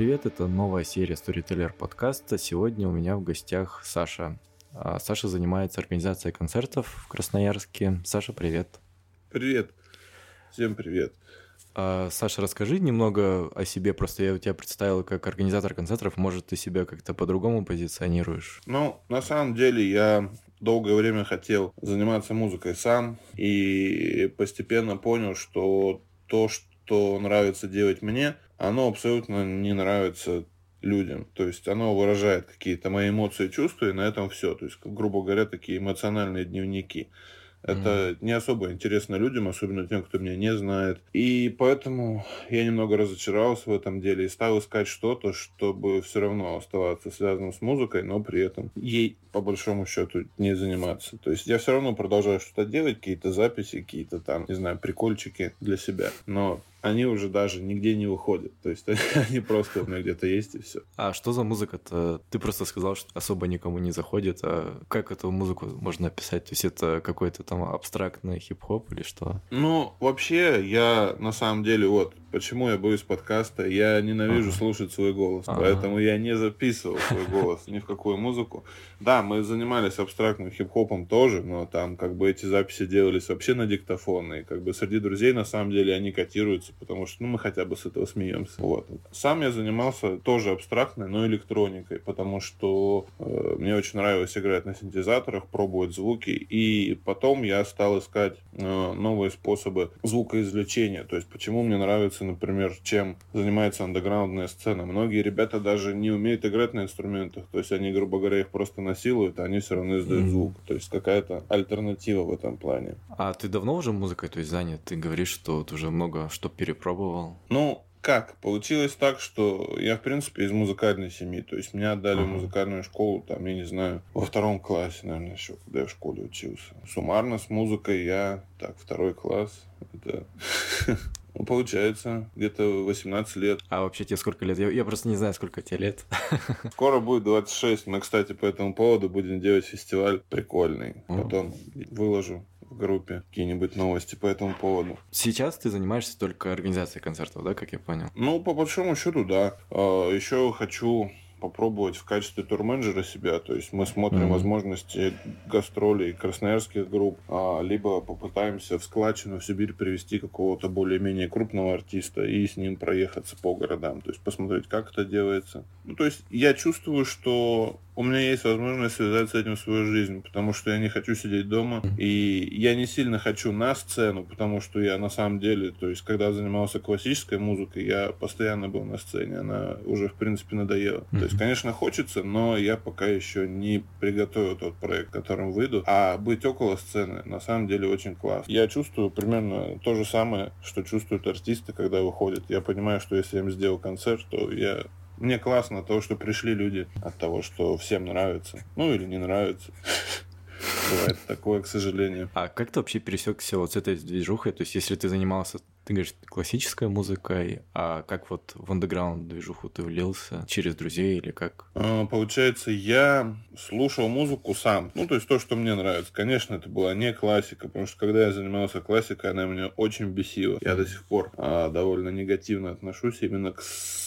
Привет, это новая серия Storyteller подкаста. Сегодня у меня в гостях Саша. А, Саша занимается организацией концертов в Красноярске. Саша, привет. Привет. Всем привет. А, Саша, расскажи немного о себе. Просто я у тебя представил как организатор концертов. Может, ты себя как-то по-другому позиционируешь? Ну, на самом деле, я долгое время хотел заниматься музыкой сам и постепенно понял, что то, что нравится делать мне, оно абсолютно не нравится людям. То есть оно выражает какие-то мои эмоции, чувства, и на этом все. То есть, грубо говоря, такие эмоциональные дневники. Это mm. не особо интересно людям, особенно тем, кто меня не знает. И поэтому я немного разочаровался в этом деле и стал искать что-то, чтобы все равно оставаться связанным с музыкой, но при этом ей по большому счету не заниматься. То есть я все равно продолжаю что-то делать, какие-то записи, какие-то там, не знаю, прикольчики для себя. Но они уже даже нигде не выходят. То есть они просто у меня где-то есть и все. А что за музыка-то? Ты просто сказал, что особо никому не заходит. А как эту музыку можно описать? То есть это какой-то там абстрактный хип-хоп или что? Ну, вообще, я на самом деле вот почему я боюсь подкаста. Я ненавижу ага. слушать свой голос, ага. поэтому я не записывал свой голос ни в какую музыку. Да, мы занимались абстрактным хип-хопом тоже, но там как бы эти записи делались вообще на диктофон, и как бы среди друзей на самом деле они котируются, потому что ну, мы хотя бы с этого смеемся. Вот. Сам я занимался тоже абстрактной, но электроникой, потому что э, мне очень нравилось играть на синтезаторах, пробовать звуки, и потом я стал искать э, новые способы звукоизвлечения, то есть почему мне нравится например, чем занимается андеграундная сцена. Многие ребята даже не умеют играть на инструментах, то есть они, грубо говоря, их просто насилуют, а они все равно издают mm-hmm. звук. То есть какая-то альтернатива в этом плане. А ты давно уже музыкой то есть, занят? Ты говоришь, что ты уже много что перепробовал. Ну, как? Получилось так, что я, в принципе, из музыкальной семьи. То есть меня отдали uh-huh. в музыкальную школу, там, я не знаю, во втором классе, наверное, еще, когда я в школе учился. Суммарно с музыкой я, так, второй класс, это Ну, получается, где-то 18 лет. А вообще тебе сколько лет? Я, я просто не знаю, сколько тебе лет. Скоро будет 26. Мы, кстати, по этому поводу будем делать фестиваль прикольный. Потом выложу в группе какие-нибудь новости по этому поводу. Сейчас ты занимаешься только организацией концертов, да, как я понял? Ну, по большому счету, да. А, Еще хочу попробовать в качестве турменеджера себя. То есть мы смотрим mm-hmm. возможности гастролей красноярских групп, а, либо попытаемся в складчину в Сибирь привести какого-то более-менее крупного артиста и с ним проехаться по городам. То есть посмотреть, как это делается. Ну, то есть я чувствую, что у меня есть возможность связать с этим свою жизнь, потому что я не хочу сидеть дома, и я не сильно хочу на сцену, потому что я на самом деле, то есть, когда занимался классической музыкой, я постоянно был на сцене, она уже, в принципе, надоела. Mm-hmm. То есть, конечно, хочется, но я пока еще не приготовил тот проект, которым выйду, а быть около сцены, на самом деле, очень классно. Я чувствую примерно то же самое, что чувствуют артисты, когда выходят. Я понимаю, что если я им сделал концерт, то я мне классно то, что пришли люди от того, что всем нравится. Ну или не нравится. Бывает такое, к сожалению. А как ты вообще пересекся вот с этой движухой? То есть, если ты занимался, ты говоришь, классической музыкой, а как вот в андеграунд движуху ты влился? Через друзей или как? А, получается, я слушал музыку сам. Ну, то есть то, что мне нравится. Конечно, это была не классика, потому что когда я занимался классикой, она меня очень бесила. Я до сих пор а, довольно негативно отношусь именно к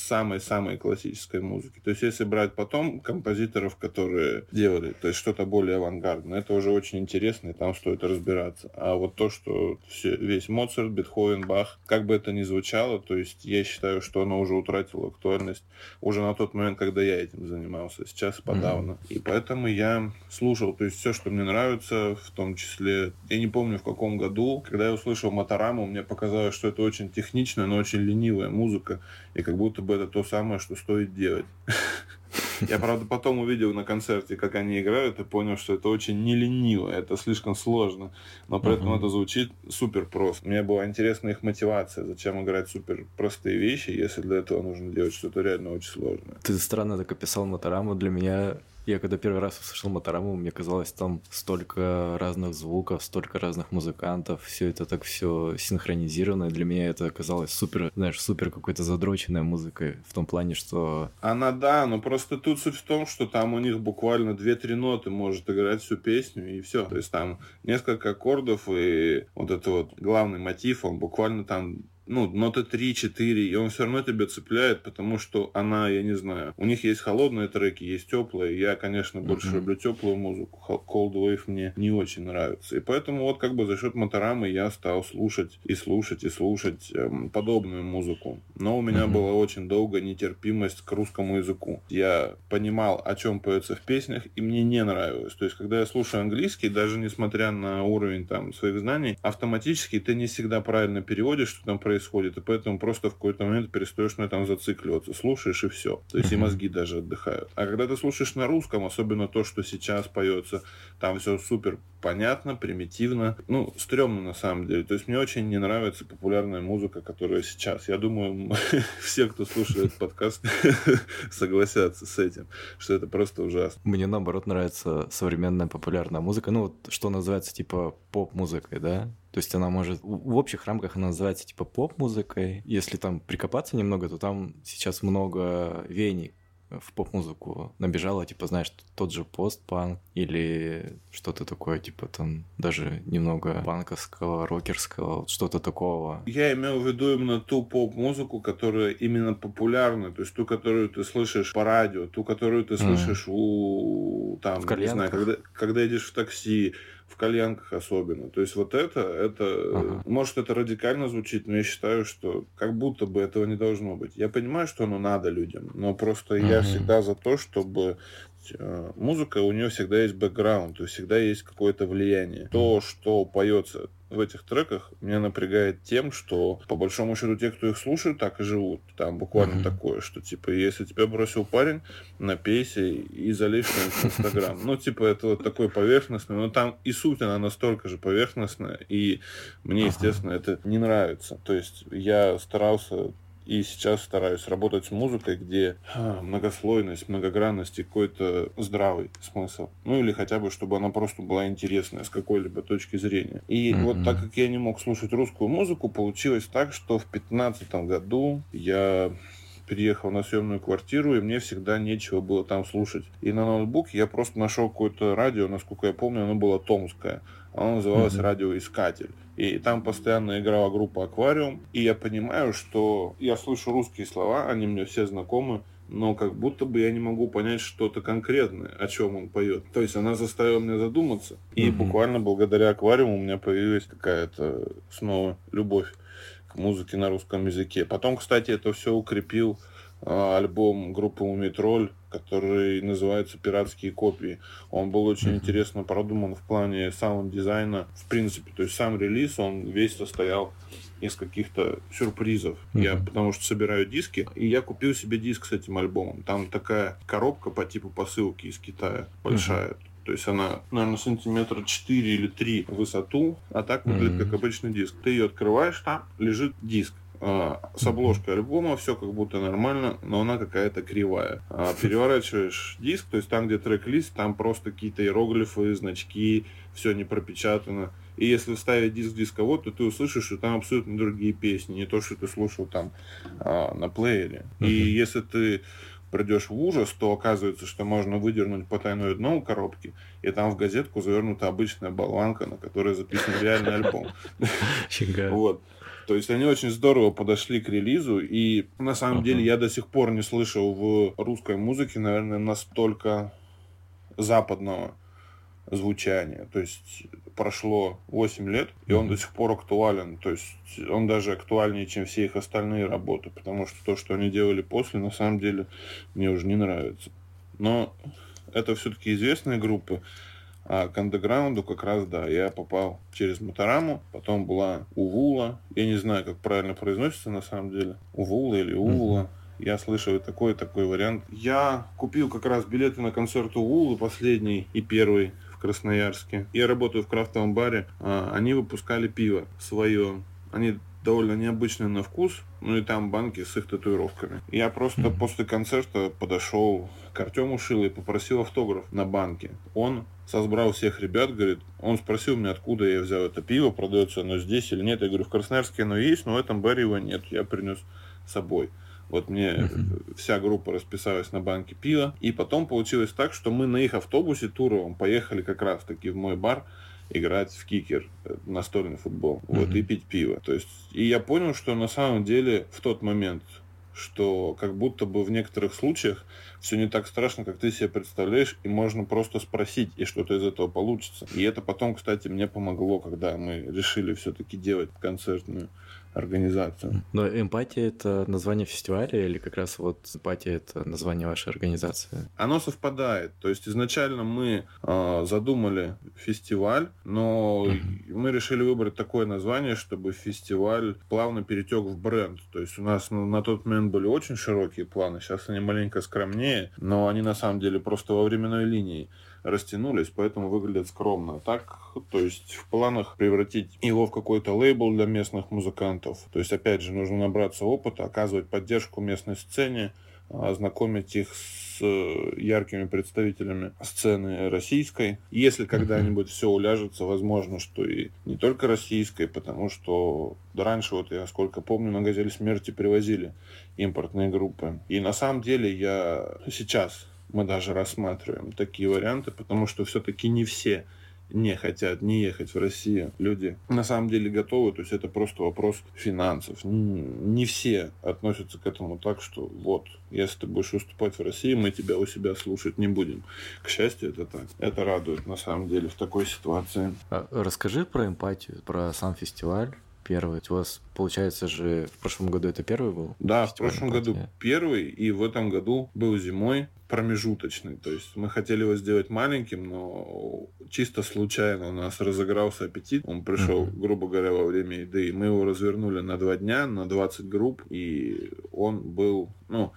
самой-самой классической музыки. То есть, если брать потом композиторов, которые делали, то есть что-то более авангардное, это уже очень интересно, и там стоит разбираться. А вот то, что все, весь Моцарт, Бетховен, Бах, как бы это ни звучало, то есть я считаю, что оно уже утратило актуальность уже на тот момент, когда я этим занимался, сейчас подавно. Mm-hmm. И поэтому я слушал, то есть все, что мне нравится, в том числе, я не помню в каком году, когда я услышал Мотораму, мне показалось, что это очень техничная, но очень ленивая музыка, и как будто бы это то самое, что стоит делать. Я, правда, потом увидел на концерте, как они играют, и понял, что это очень не лениво, это слишком сложно. Но при этом это звучит супер просто. Мне была интересна их мотивация, зачем играть супер простые вещи, если для этого нужно делать что-то реально очень сложное. Ты странно так описал Мотораму. Для меня я когда первый раз услышал Мотораму, мне казалось, там столько разных звуков, столько разных музыкантов, все это так все синхронизировано. Для меня это оказалось супер, знаешь, супер какой-то задроченной музыкой в том плане, что... Она да, но просто тут суть в том, что там у них буквально 2-3 ноты может играть всю песню и все. То есть там несколько аккордов и вот это вот главный мотив, он буквально там ну, ноты 3-4, и он все равно тебя цепляет, потому что она, я не знаю, у них есть холодные треки, есть теплые. Я, конечно, больше mm-hmm. люблю теплую музыку. Cold Wave мне не очень нравится. И поэтому вот как бы за счет Моторамы я стал слушать и слушать и слушать эм, подобную музыку. Но у меня mm-hmm. была очень долго нетерпимость к русскому языку. Я понимал, о чем поется в песнях, и мне не нравилось. То есть, когда я слушаю английский, даже несмотря на уровень там своих знаний, автоматически ты не всегда правильно переводишь, что там происходит, и поэтому просто в какой-то момент перестаешь на этом зацикливаться. Слушаешь и все. То есть, и мозги даже отдыхают. А когда ты слушаешь на русском, особенно то, что сейчас поется, там все супер понятно, примитивно. Ну, стрёмно на самом деле. То есть мне очень не нравится популярная музыка, которая сейчас. Я думаю, все, кто слушает подкаст, согласятся с этим, что это просто ужасно. Мне наоборот нравится современная популярная музыка. Ну, вот что называется типа поп-музыкой, да? То есть она может... В общих рамках она называется типа поп-музыкой. Если там прикопаться немного, то там сейчас много вений в поп-музыку набежала, типа, знаешь, тот же постпанк или что-то такое, типа, там, даже немного панковского, рокерского, вот что-то такого. Я имел в виду именно ту поп-музыку, которая именно популярна, то есть ту, которую ты слышишь по радио, ту, которую ты слышишь mm. у, там, в не знаю, когда, когда едешь в такси, в кальянках особенно. То есть вот это, это, ага. может это радикально звучит, но я считаю, что как будто бы этого не должно быть. Я понимаю, что оно надо людям, но просто ага. я всегда за то, чтобы э, музыка, у нее всегда есть бэкграунд, то есть всегда есть какое-то влияние. То, что поется в этих треках меня напрягает тем, что по большому счету те, кто их слушает, так и живут. Там буквально mm-hmm. такое, что типа если тебя бросил парень, напейся и залей в Инстаграм. Ну, типа, это вот такой поверхностный, но там и суть она настолько же поверхностная, и мне, естественно, это не нравится. То есть я старался и сейчас стараюсь работать с музыкой, где а, многослойность, многогранность и какой-то здравый смысл. Ну или хотя бы, чтобы она просто была интересная с какой-либо точки зрения. И mm-hmm. вот так как я не мог слушать русскую музыку, получилось так, что в 2015 году я переехал на съемную квартиру, и мне всегда нечего было там слушать. И на ноутбуке я просто нашел какое-то радио, насколько я помню, оно было томское. Оно называлось mm-hmm. «Радиоискатель». И там постоянно играла группа «Аквариум». И я понимаю, что я слышу русские слова, они мне все знакомы, но как будто бы я не могу понять что-то конкретное, о чем он поет. То есть она заставила меня задуматься. И mm-hmm. буквально благодаря аквариуму у меня появилась какая-то снова любовь к музыке на русском языке. Потом, кстати, это все укрепил а, альбом группы Мумий Тролль, который называется «Пиратские копии». Он был очень mm-hmm. интересно продуман в плане саунд-дизайна, в принципе. То есть сам релиз, он весь состоял из каких-то сюрпризов. Mm-hmm. Я потому что собираю диски, и я купил себе диск с этим альбомом. Там такая коробка по типу посылки из Китая, большая. Mm-hmm. То есть она, наверное, сантиметра 4 или 3 в высоту, а так выглядит mm-hmm. как обычный диск. Ты ее открываешь, там лежит диск а, с обложкой альбома, все как будто нормально, но она какая-то кривая. А, переворачиваешь диск, то есть там, где трек-лист, там просто какие-то иероглифы, значки, все не пропечатано. И если вставить диск дисковод, то ты услышишь, что там абсолютно другие песни, не то, что ты слушал там а, на плеере. Uh-huh. И если ты придешь в ужас, то оказывается, что можно выдернуть потайное дно у коробки, и там в газетку завернута обычная болванка, на которой записан реальный альбом. Вот. То есть они очень здорово подошли к релизу, и на самом uh-huh. деле я до сих пор не слышал в русской музыке, наверное, настолько западного звучания. То есть прошло 8 лет, и он до сих пор актуален. То есть он даже актуальнее, чем все их остальные работы, потому что то, что они делали после, на самом деле мне уже не нравится. Но это все-таки известные группы. А к андеграунду как раз, да, я попал через Мотораму, потом была Увула. Я не знаю, как правильно произносится на самом деле. Увула или Увула. Mm-hmm. Я слышал такой такой вариант. Я купил как раз билеты на концерт Увулы, последний и первый в Красноярске. Я работаю в крафтовом баре. А, они выпускали пиво свое. Они довольно необычные на вкус, ну и там банки с их татуировками. Я просто mm-hmm. после концерта подошел к Артему Шилу и попросил автограф на банке. Он созбрал всех ребят, говорит, он спросил меня, откуда я взял это пиво, продается оно здесь или нет. Я говорю, в Красноярске оно есть, но в этом баре его нет. Я принес с собой. Вот мне uh-huh. вся группа расписалась на банке пива. И потом получилось так, что мы на их автобусе туровом поехали как раз таки в мой бар. играть в кикер, э, настольный футбол, mm-hmm. вот, и пить пиво. То есть, и я понял, что на самом деле в тот момент, что как будто бы в некоторых случаях все не так страшно, как ты себе представляешь, и можно просто спросить, и что-то из этого получится. И это потом, кстати, мне помогло, когда мы решили все-таки делать концертную организацию. Но эмпатия это название фестиваля или как раз вот эмпатия это название вашей организации? Оно совпадает. То есть изначально мы э, задумали фестиваль, но mm-hmm. мы решили выбрать такое название, чтобы фестиваль плавно перетек в бренд. То есть у нас на, на тот момент были очень широкие планы, сейчас они маленько скромнее, но они на самом деле просто во временной линии растянулись, поэтому выглядят скромно. Так, то есть в планах превратить его в какой-то лейбл для местных музыкантов. То есть, опять же, нужно набраться опыта, оказывать поддержку местной сцене, ознакомить их с э, яркими представителями сцены российской. Если когда-нибудь все уляжется, возможно, что и не только российской, потому что раньше, вот я сколько помню, на «Газель смерти» привозили импортные группы. И на самом деле я сейчас мы даже рассматриваем такие варианты, потому что все-таки не все не хотят не ехать в Россию. Люди на самом деле готовы, то есть это просто вопрос финансов. Не все относятся к этому так, что вот, если ты будешь выступать в России, мы тебя у себя слушать не будем. К счастью, это так. Это радует на самом деле в такой ситуации. А расскажи про эмпатию, про сам фестиваль первый. У вас, получается же, в прошлом году это первый был? Да, в прошлом году первый, и в этом году был зимой промежуточный. То есть мы хотели его сделать маленьким, но чисто случайно у нас разыгрался аппетит. Он пришел, uh-huh. грубо говоря, во время еды. И мы его развернули на два дня, на 20 групп. И он был, ну,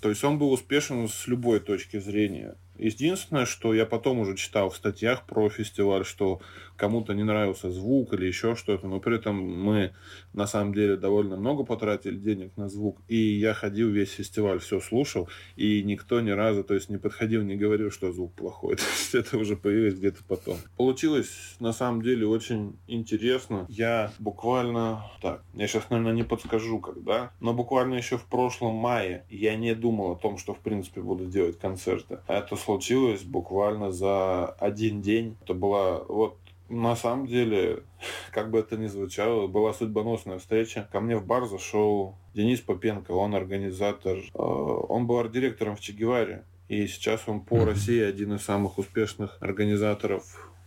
то есть он был успешен с любой точки зрения. Единственное, что я потом уже читал в статьях про фестиваль, что кому-то не нравился звук или еще что-то, но при этом мы на самом деле довольно много потратили денег на звук, и я ходил весь фестиваль, все слушал, и никто ни разу, то есть не подходил, не говорил, что звук плохой. То есть это уже появилось где-то потом. Получилось на самом деле очень интересно. Я буквально, так, я сейчас, наверное, не подскажу, когда, но буквально еще в прошлом мае я не думал о том, что в принципе буду делать концерты. Это случилось буквально за один день. Это была вот на самом деле, как бы это ни звучало, была судьбоносная встреча. Ко мне в бар зашел Денис Попенко, он организатор, э, он был арт-директором в Чегеваре. И сейчас он по России один из самых успешных организаторов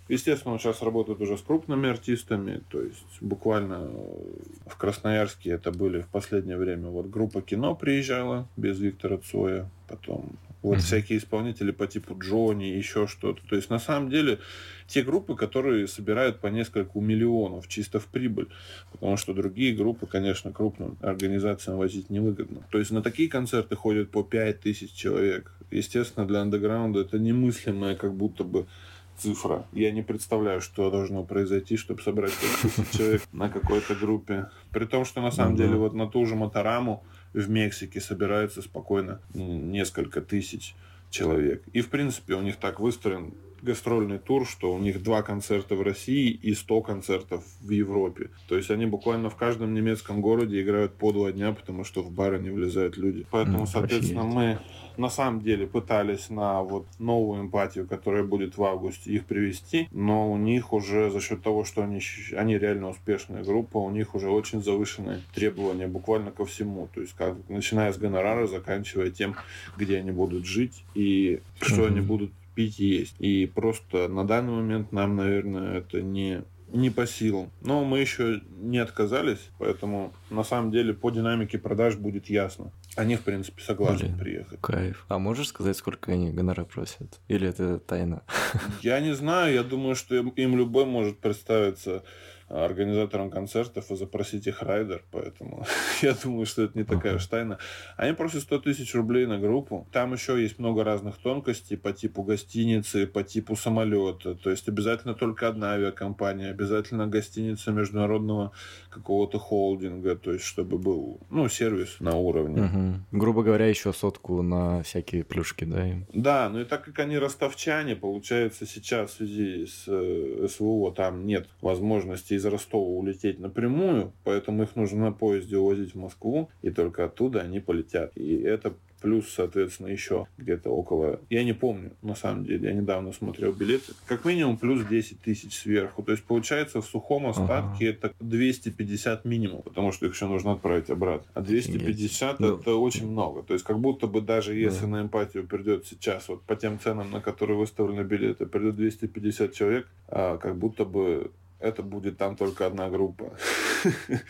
Естественно, он сейчас работает уже с крупными артистами, то есть буквально в Красноярске это были в последнее время. Вот группа кино приезжала без Виктора Цоя, потом вот mm-hmm. всякие исполнители по типу Джонни, еще что-то. То есть на самом деле те группы, которые собирают по несколько миллионов чисто в прибыль, потому что другие группы, конечно, крупным организациям возить невыгодно. То есть на такие концерты ходят по 5 тысяч человек. Естественно, для андеграунда это немыслимая как будто бы цифра. Я не представляю, что должно произойти, чтобы собрать 5 человек на какой-то группе. При том, что на самом деле вот на ту же Мотораму в Мексике собирается спокойно несколько тысяч человек. И, в принципе, у них так выстроен гастрольный тур, что у них два концерта в России и 100 концертов в Европе. То есть они буквально в каждом немецком городе играют по два дня, потому что в бары не влезают люди. Поэтому, ну, соответственно, мы на самом деле пытались на вот новую эмпатию, которая будет в августе, их привести, но у них уже за счет того, что они, они реально успешная группа, у них уже очень завышенные требования буквально ко всему. То есть как, начиная с гонорара, заканчивая тем, где они будут жить и что они будут пить и есть. И просто на данный момент нам, наверное, это не не по силам. Но мы еще не отказались, поэтому на самом деле по динамике продаж будет ясно. Они, в принципе, согласны Блин, приехать. Кайф. А можешь сказать, сколько они гонора просят? Или это тайна? Я не знаю. Я думаю, что им любой может представиться организаторам концертов и запросить их райдер, поэтому я думаю, что это не такая уж тайна. Они просят 100 тысяч рублей на группу. Там еще есть много разных тонкостей по типу гостиницы, по типу самолета. То есть обязательно только одна авиакомпания, обязательно гостиница международного какого-то холдинга, то есть чтобы был, ну, сервис на уровне. Угу. Грубо говоря, еще сотку на всякие плюшки, да? Им? Да, ну и так как они ростовчане, получается сейчас в связи с э, СВО там нет возможности из Ростова улететь напрямую, поэтому их нужно на поезде увозить в Москву, и только оттуда они полетят. И это плюс, соответственно, еще где-то около, я не помню, на самом деле, я недавно смотрел билеты, как минимум плюс 10 тысяч сверху. То есть, получается, в сухом остатке ага. это 250 минимум, потому что их еще нужно отправить обратно. А 250 Нет. это ну, очень много. То есть, как будто бы даже если да. на эмпатию придет сейчас, вот по тем ценам, на которые выставлены билеты, придет 250 человек, а как будто бы это будет там только одна группа.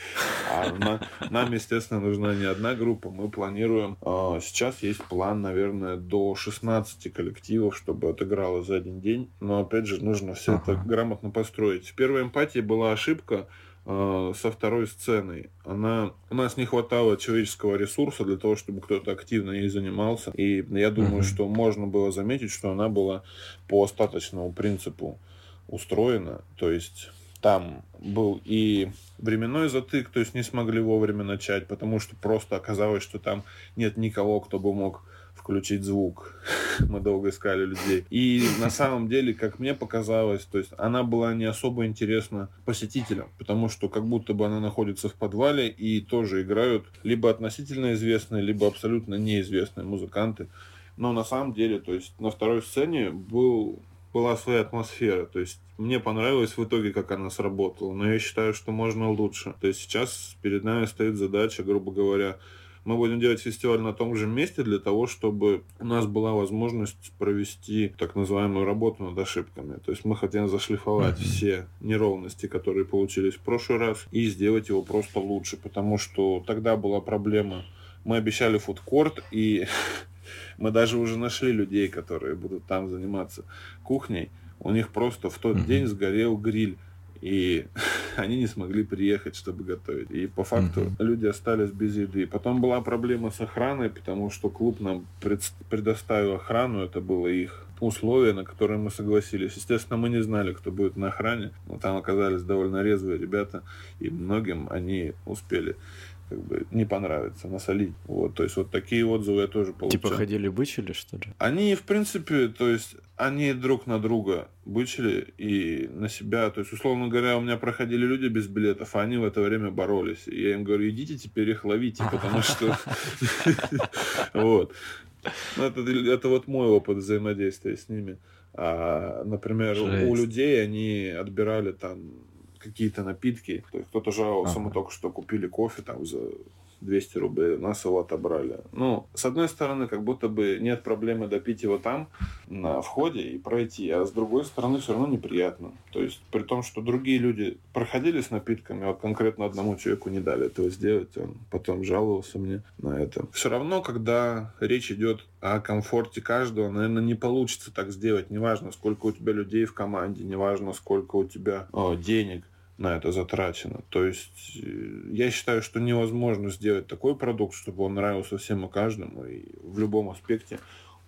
А нам, естественно, нужна не одна группа. Мы планируем... А, сейчас есть план, наверное, до 16 коллективов, чтобы отыграло за один день. Но, опять же, нужно все это грамотно построить. В первой эмпатии была ошибка а, со второй сценой. Она, у нас не хватало человеческого ресурса для того, чтобы кто-то активно ей занимался. И я думаю, uh-huh. что можно было заметить, что она была по остаточному принципу устроена. То есть там был и временной затык, то есть не смогли вовремя начать, потому что просто оказалось, что там нет никого, кто бы мог включить звук. Мы долго искали людей. И на самом деле, как мне показалось, то есть она была не особо интересна посетителям, потому что как будто бы она находится в подвале и тоже играют либо относительно известные, либо абсолютно неизвестные музыканты. Но на самом деле, то есть на второй сцене был была своя атмосфера. То есть мне понравилось в итоге, как она сработала, но я считаю, что можно лучше. То есть сейчас перед нами стоит задача, грубо говоря, мы будем делать фестиваль на том же месте для того, чтобы у нас была возможность провести так называемую работу над ошибками. То есть мы хотим зашлифовать mm-hmm. все неровности, которые получились в прошлый раз, и сделать его просто лучше, потому что тогда была проблема. Мы обещали фудкорт, и Мы даже уже нашли людей, которые будут там заниматься кухней. У них просто в тот mm-hmm. день сгорел гриль. И они не смогли приехать, чтобы готовить. И по факту mm-hmm. люди остались без еды. Потом была проблема с охраной, потому что клуб нам пред- предоставил охрану. Это было их условия, на которые мы согласились. Естественно, мы не знали, кто будет на охране, но там оказались довольно резвые ребята, и многим они успели как бы не понравится, насолить. Вот, то есть вот такие отзывы я тоже получил. Типа ходили бычили, что ли? Они, в принципе, то есть они друг на друга бычили и на себя. То есть, условно говоря, у меня проходили люди без билетов, а они в это время боролись. И я им говорю, идите теперь их ловите, потому что... Вот. Ну, это, это вот мой опыт взаимодействия с ними. А, например, у людей они отбирали там какие-то напитки. То есть кто-то жаловался, ага. мы только что купили кофе там за 200 рублей, нас его отобрали. Ну, с одной стороны, как будто бы нет проблемы допить его там, на входе и пройти, а с другой стороны, все равно неприятно. То есть, при том, что другие люди проходили с напитками, а конкретно одному человеку не дали этого сделать, он потом жаловался мне на это. Все равно, когда речь идет о комфорте каждого, наверное, не получится так сделать. Неважно, сколько у тебя людей в команде, неважно, сколько у тебя о, денег на это затрачено. То есть э, я считаю, что невозможно сделать такой продукт, чтобы он нравился всем и каждому и в любом аспекте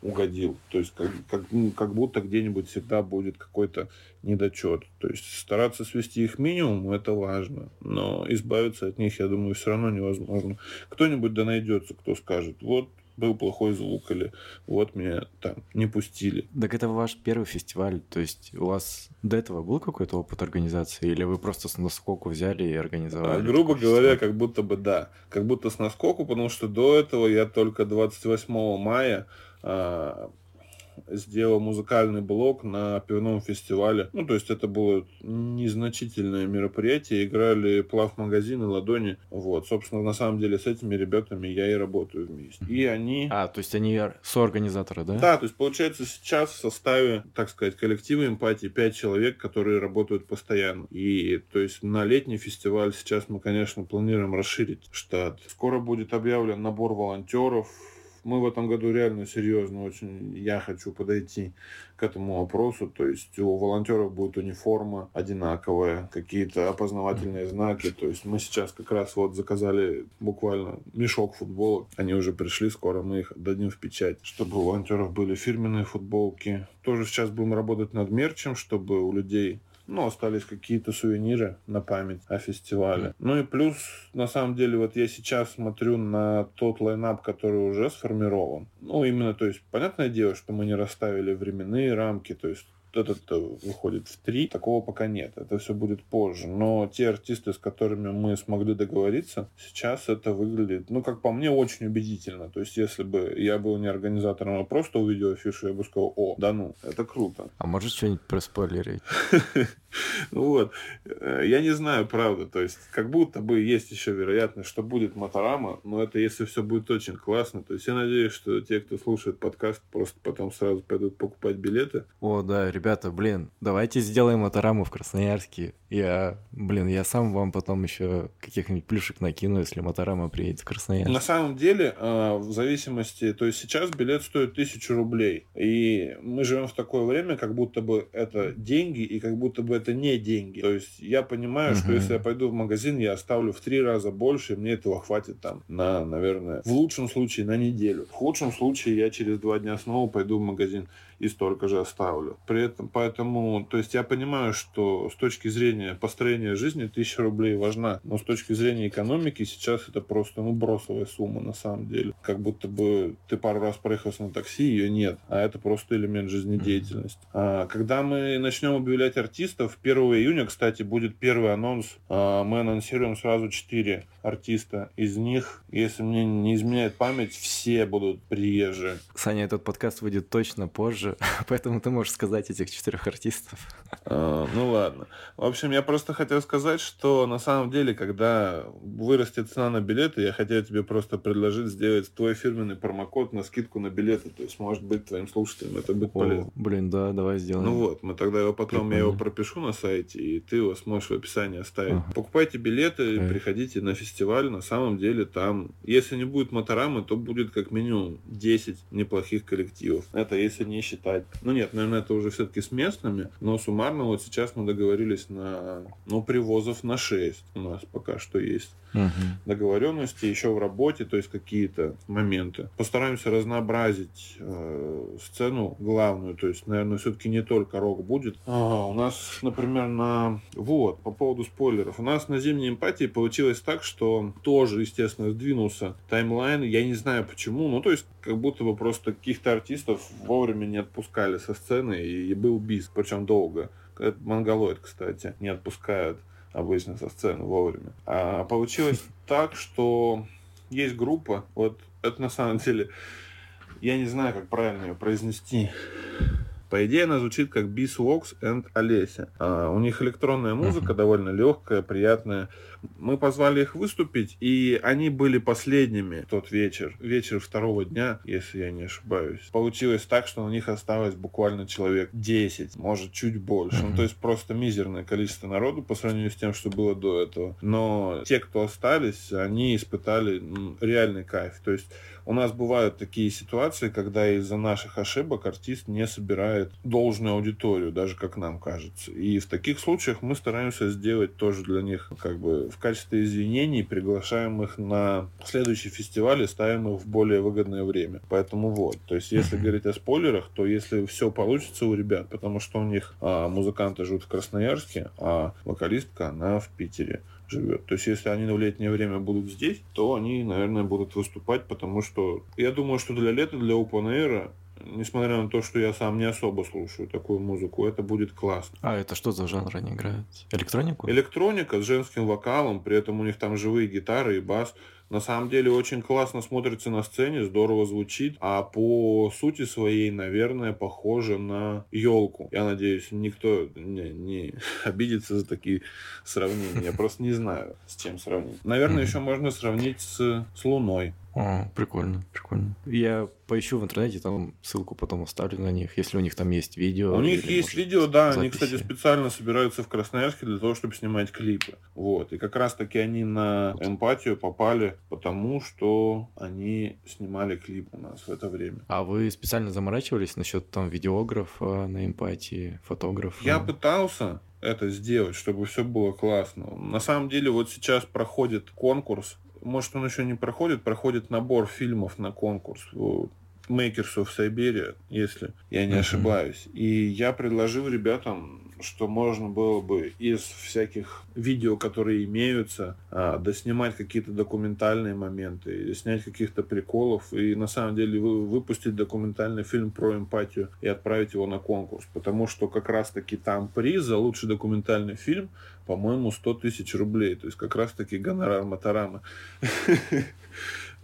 угодил. То есть как, как, ну, как будто где-нибудь всегда будет какой-то недочет. То есть стараться свести их к минимуму это важно, но избавиться от них, я думаю, все равно невозможно. Кто-нибудь да найдется, кто скажет, вот был плохой звук, или вот меня там не пустили. Так это ваш первый фестиваль, то есть у вас до этого был какой-то опыт организации, или вы просто с наскоку взяли и организовали? А, грубо говоря, фестиваль? как будто бы да, как будто с наскоку, потому что до этого я только 28 мая а, сделал музыкальный блок на пивном фестивале. Ну, то есть это было незначительное мероприятие. Играли плав-магазин и ладони. Вот, собственно, на самом деле с этими ребятами я и работаю вместе. И они... А, то есть они соорганизаторы, да? Да, то есть получается сейчас в составе, так сказать, коллектива эмпатии 5 человек, которые работают постоянно. И то есть на летний фестиваль сейчас мы, конечно, планируем расширить штат. Скоро будет объявлен набор волонтеров мы в этом году реально серьезно очень, я хочу подойти к этому вопросу. То есть у волонтеров будет униформа одинаковая, какие-то опознавательные знаки. То есть мы сейчас как раз вот заказали буквально мешок футболок. Они уже пришли, скоро мы их дадим в печать, чтобы у волонтеров были фирменные футболки. Тоже сейчас будем работать над мерчем, чтобы у людей ну, остались какие-то сувениры на память о фестивале. Ну и плюс, на самом деле, вот я сейчас смотрю на тот лайнап, который уже сформирован. Ну, именно, то есть, понятное дело, что мы не расставили временные рамки, то есть этот э, выходит в 3, такого пока нет. Это все будет позже. Но те артисты, с которыми мы смогли договориться, сейчас это выглядит, ну, как по мне, очень убедительно. То есть, если бы я был не организатором, а просто увидел афишу, я бы сказал, о, да ну, это круто. А может что-нибудь проспойлерить? Вот. Э, я не знаю, правда. То есть, как будто бы есть еще вероятность, что будет Моторама, но это если все будет очень классно. То есть, я надеюсь, что те, кто слушает подкаст, просто потом сразу пойдут покупать билеты. О, да, ребята, блин, давайте сделаем Мотораму в Красноярске. Я, блин, я сам вам потом еще каких-нибудь плюшек накину, если Моторама приедет в Красноярск. На самом деле, э, в зависимости, то есть сейчас билет стоит тысячу рублей. И мы живем в такое время, как будто бы это деньги, и как будто бы это не деньги. То есть я понимаю, угу. что если я пойду в магазин, я оставлю в три раза больше, и мне этого хватит там на, наверное, в лучшем случае на неделю. В худшем случае я через два дня снова пойду в магазин и столько же оставлю. При этом, поэтому, то есть я понимаю, что с точки зрения построения жизни тысяча рублей важна, но с точки зрения экономики сейчас это просто, ну, бросовая сумма на самом деле. Как будто бы ты пару раз проехался на такси, ее нет, а это просто элемент жизнедеятельности. А, когда мы начнем объявлять артистов, 1 июня, кстати, будет первый анонс. А, мы анонсируем сразу 4 артиста. Из них, если мне не изменяет память, все будут приезжие. Саня, этот подкаст выйдет точно позже, поэтому ты можешь сказать этих четырех артистов. А, ну ладно. В общем, я просто хотел сказать, что на самом деле, когда вырастет цена на билеты, я хотел тебе просто предложить сделать твой фирменный промокод на скидку на билеты. То есть, может быть, твоим слушателям это будет О, полезно. Блин, да, давай сделаем. Ну вот, мы тогда его потом, Прикольно. я его пропишу на сайте, и ты его сможешь в описании оставить. Ага. Покупайте билеты, ага. приходите на фестиваль фестиваль, на самом деле там, если не будет Моторамы, то будет как минимум 10 неплохих коллективов. Это если не считать. Ну нет, наверное, это уже все-таки с местными, но суммарно вот сейчас мы договорились на, ну, привозов на 6 у нас пока что есть угу. договоренности еще в работе, то есть какие-то моменты. Постараемся разнообразить э, сцену главную, то есть, наверное, все-таки не только рок будет. А, у нас, например, на... Вот, по поводу спойлеров. У нас на зимней эмпатии получилось так, что тоже, естественно, сдвинулся таймлайн. Я не знаю почему, ну, то есть, как будто бы просто каких-то артистов вовремя не отпускали со сцены, и, был бис, причем долго. Это монголоид, кстати, не отпускают обычно со сцены вовремя. А получилось так, что есть группа, вот это на самом деле, я не знаю, как правильно ее произнести. По идее, она звучит как Bees Walks and Олеся. А, у них электронная музыка довольно легкая, приятная. Мы позвали их выступить, и они были последними в тот вечер. Вечер второго дня, если я не ошибаюсь. Получилось так, что на них осталось буквально человек 10, может, чуть больше. Uh-huh. Ну, то есть просто мизерное количество народу по сравнению с тем, что было до этого. Но те, кто остались, они испытали реальный кайф. То есть у нас бывают такие ситуации, когда из-за наших ошибок артист не собирает должную аудиторию, даже как нам кажется. И в таких случаях мы стараемся сделать тоже для них как бы в качестве извинений, приглашаем их на следующий фестиваль и ставим их в более выгодное время. Поэтому вот. То есть, если говорить о спойлерах, то если все получится у ребят, потому что у них а, музыканты живут в Красноярске, а вокалистка, она в Питере живет. То есть, если они в летнее время будут здесь, то они, наверное, будут выступать, потому что я думаю, что для лета, для Open Air, несмотря на то, что я сам не особо слушаю такую музыку, это будет классно. А это что за жанр они играют? Электронику? Электроника с женским вокалом, при этом у них там живые гитары и бас на самом деле очень классно смотрится на сцене, здорово звучит, а по сути своей, наверное, похоже на елку. Я надеюсь, никто не, не обидится за такие сравнения. Я просто не знаю, с чем сравнить. Наверное, еще можно сравнить с, с Луной. О, прикольно, прикольно. Я поищу в интернете, там ссылку потом оставлю на них, если у них там есть видео. У них есть может, видео, да, записи. они, кстати, специально собираются в Красноярске для того, чтобы снимать клипы. Вот, и как раз-таки они на эмпатию попали, потому что они снимали клип у нас в это время. А вы специально заморачивались насчет там видеографа на эмпатии, фотографа? Я пытался, это сделать, чтобы все было классно. На самом деле вот сейчас проходит конкурс может, он еще не проходит, проходит набор фильмов на конкурс. Makers of Siberia, если я не uh-huh. ошибаюсь. И я предложил ребятам что можно было бы из всяких видео, которые имеются, а, доснимать какие-то документальные моменты, снять каких-то приколов и на самом деле выпустить документальный фильм про эмпатию и отправить его на конкурс. Потому что как раз-таки там приз за лучший документальный фильм, по-моему, 100 тысяч рублей. То есть как раз-таки гонорар Матарама.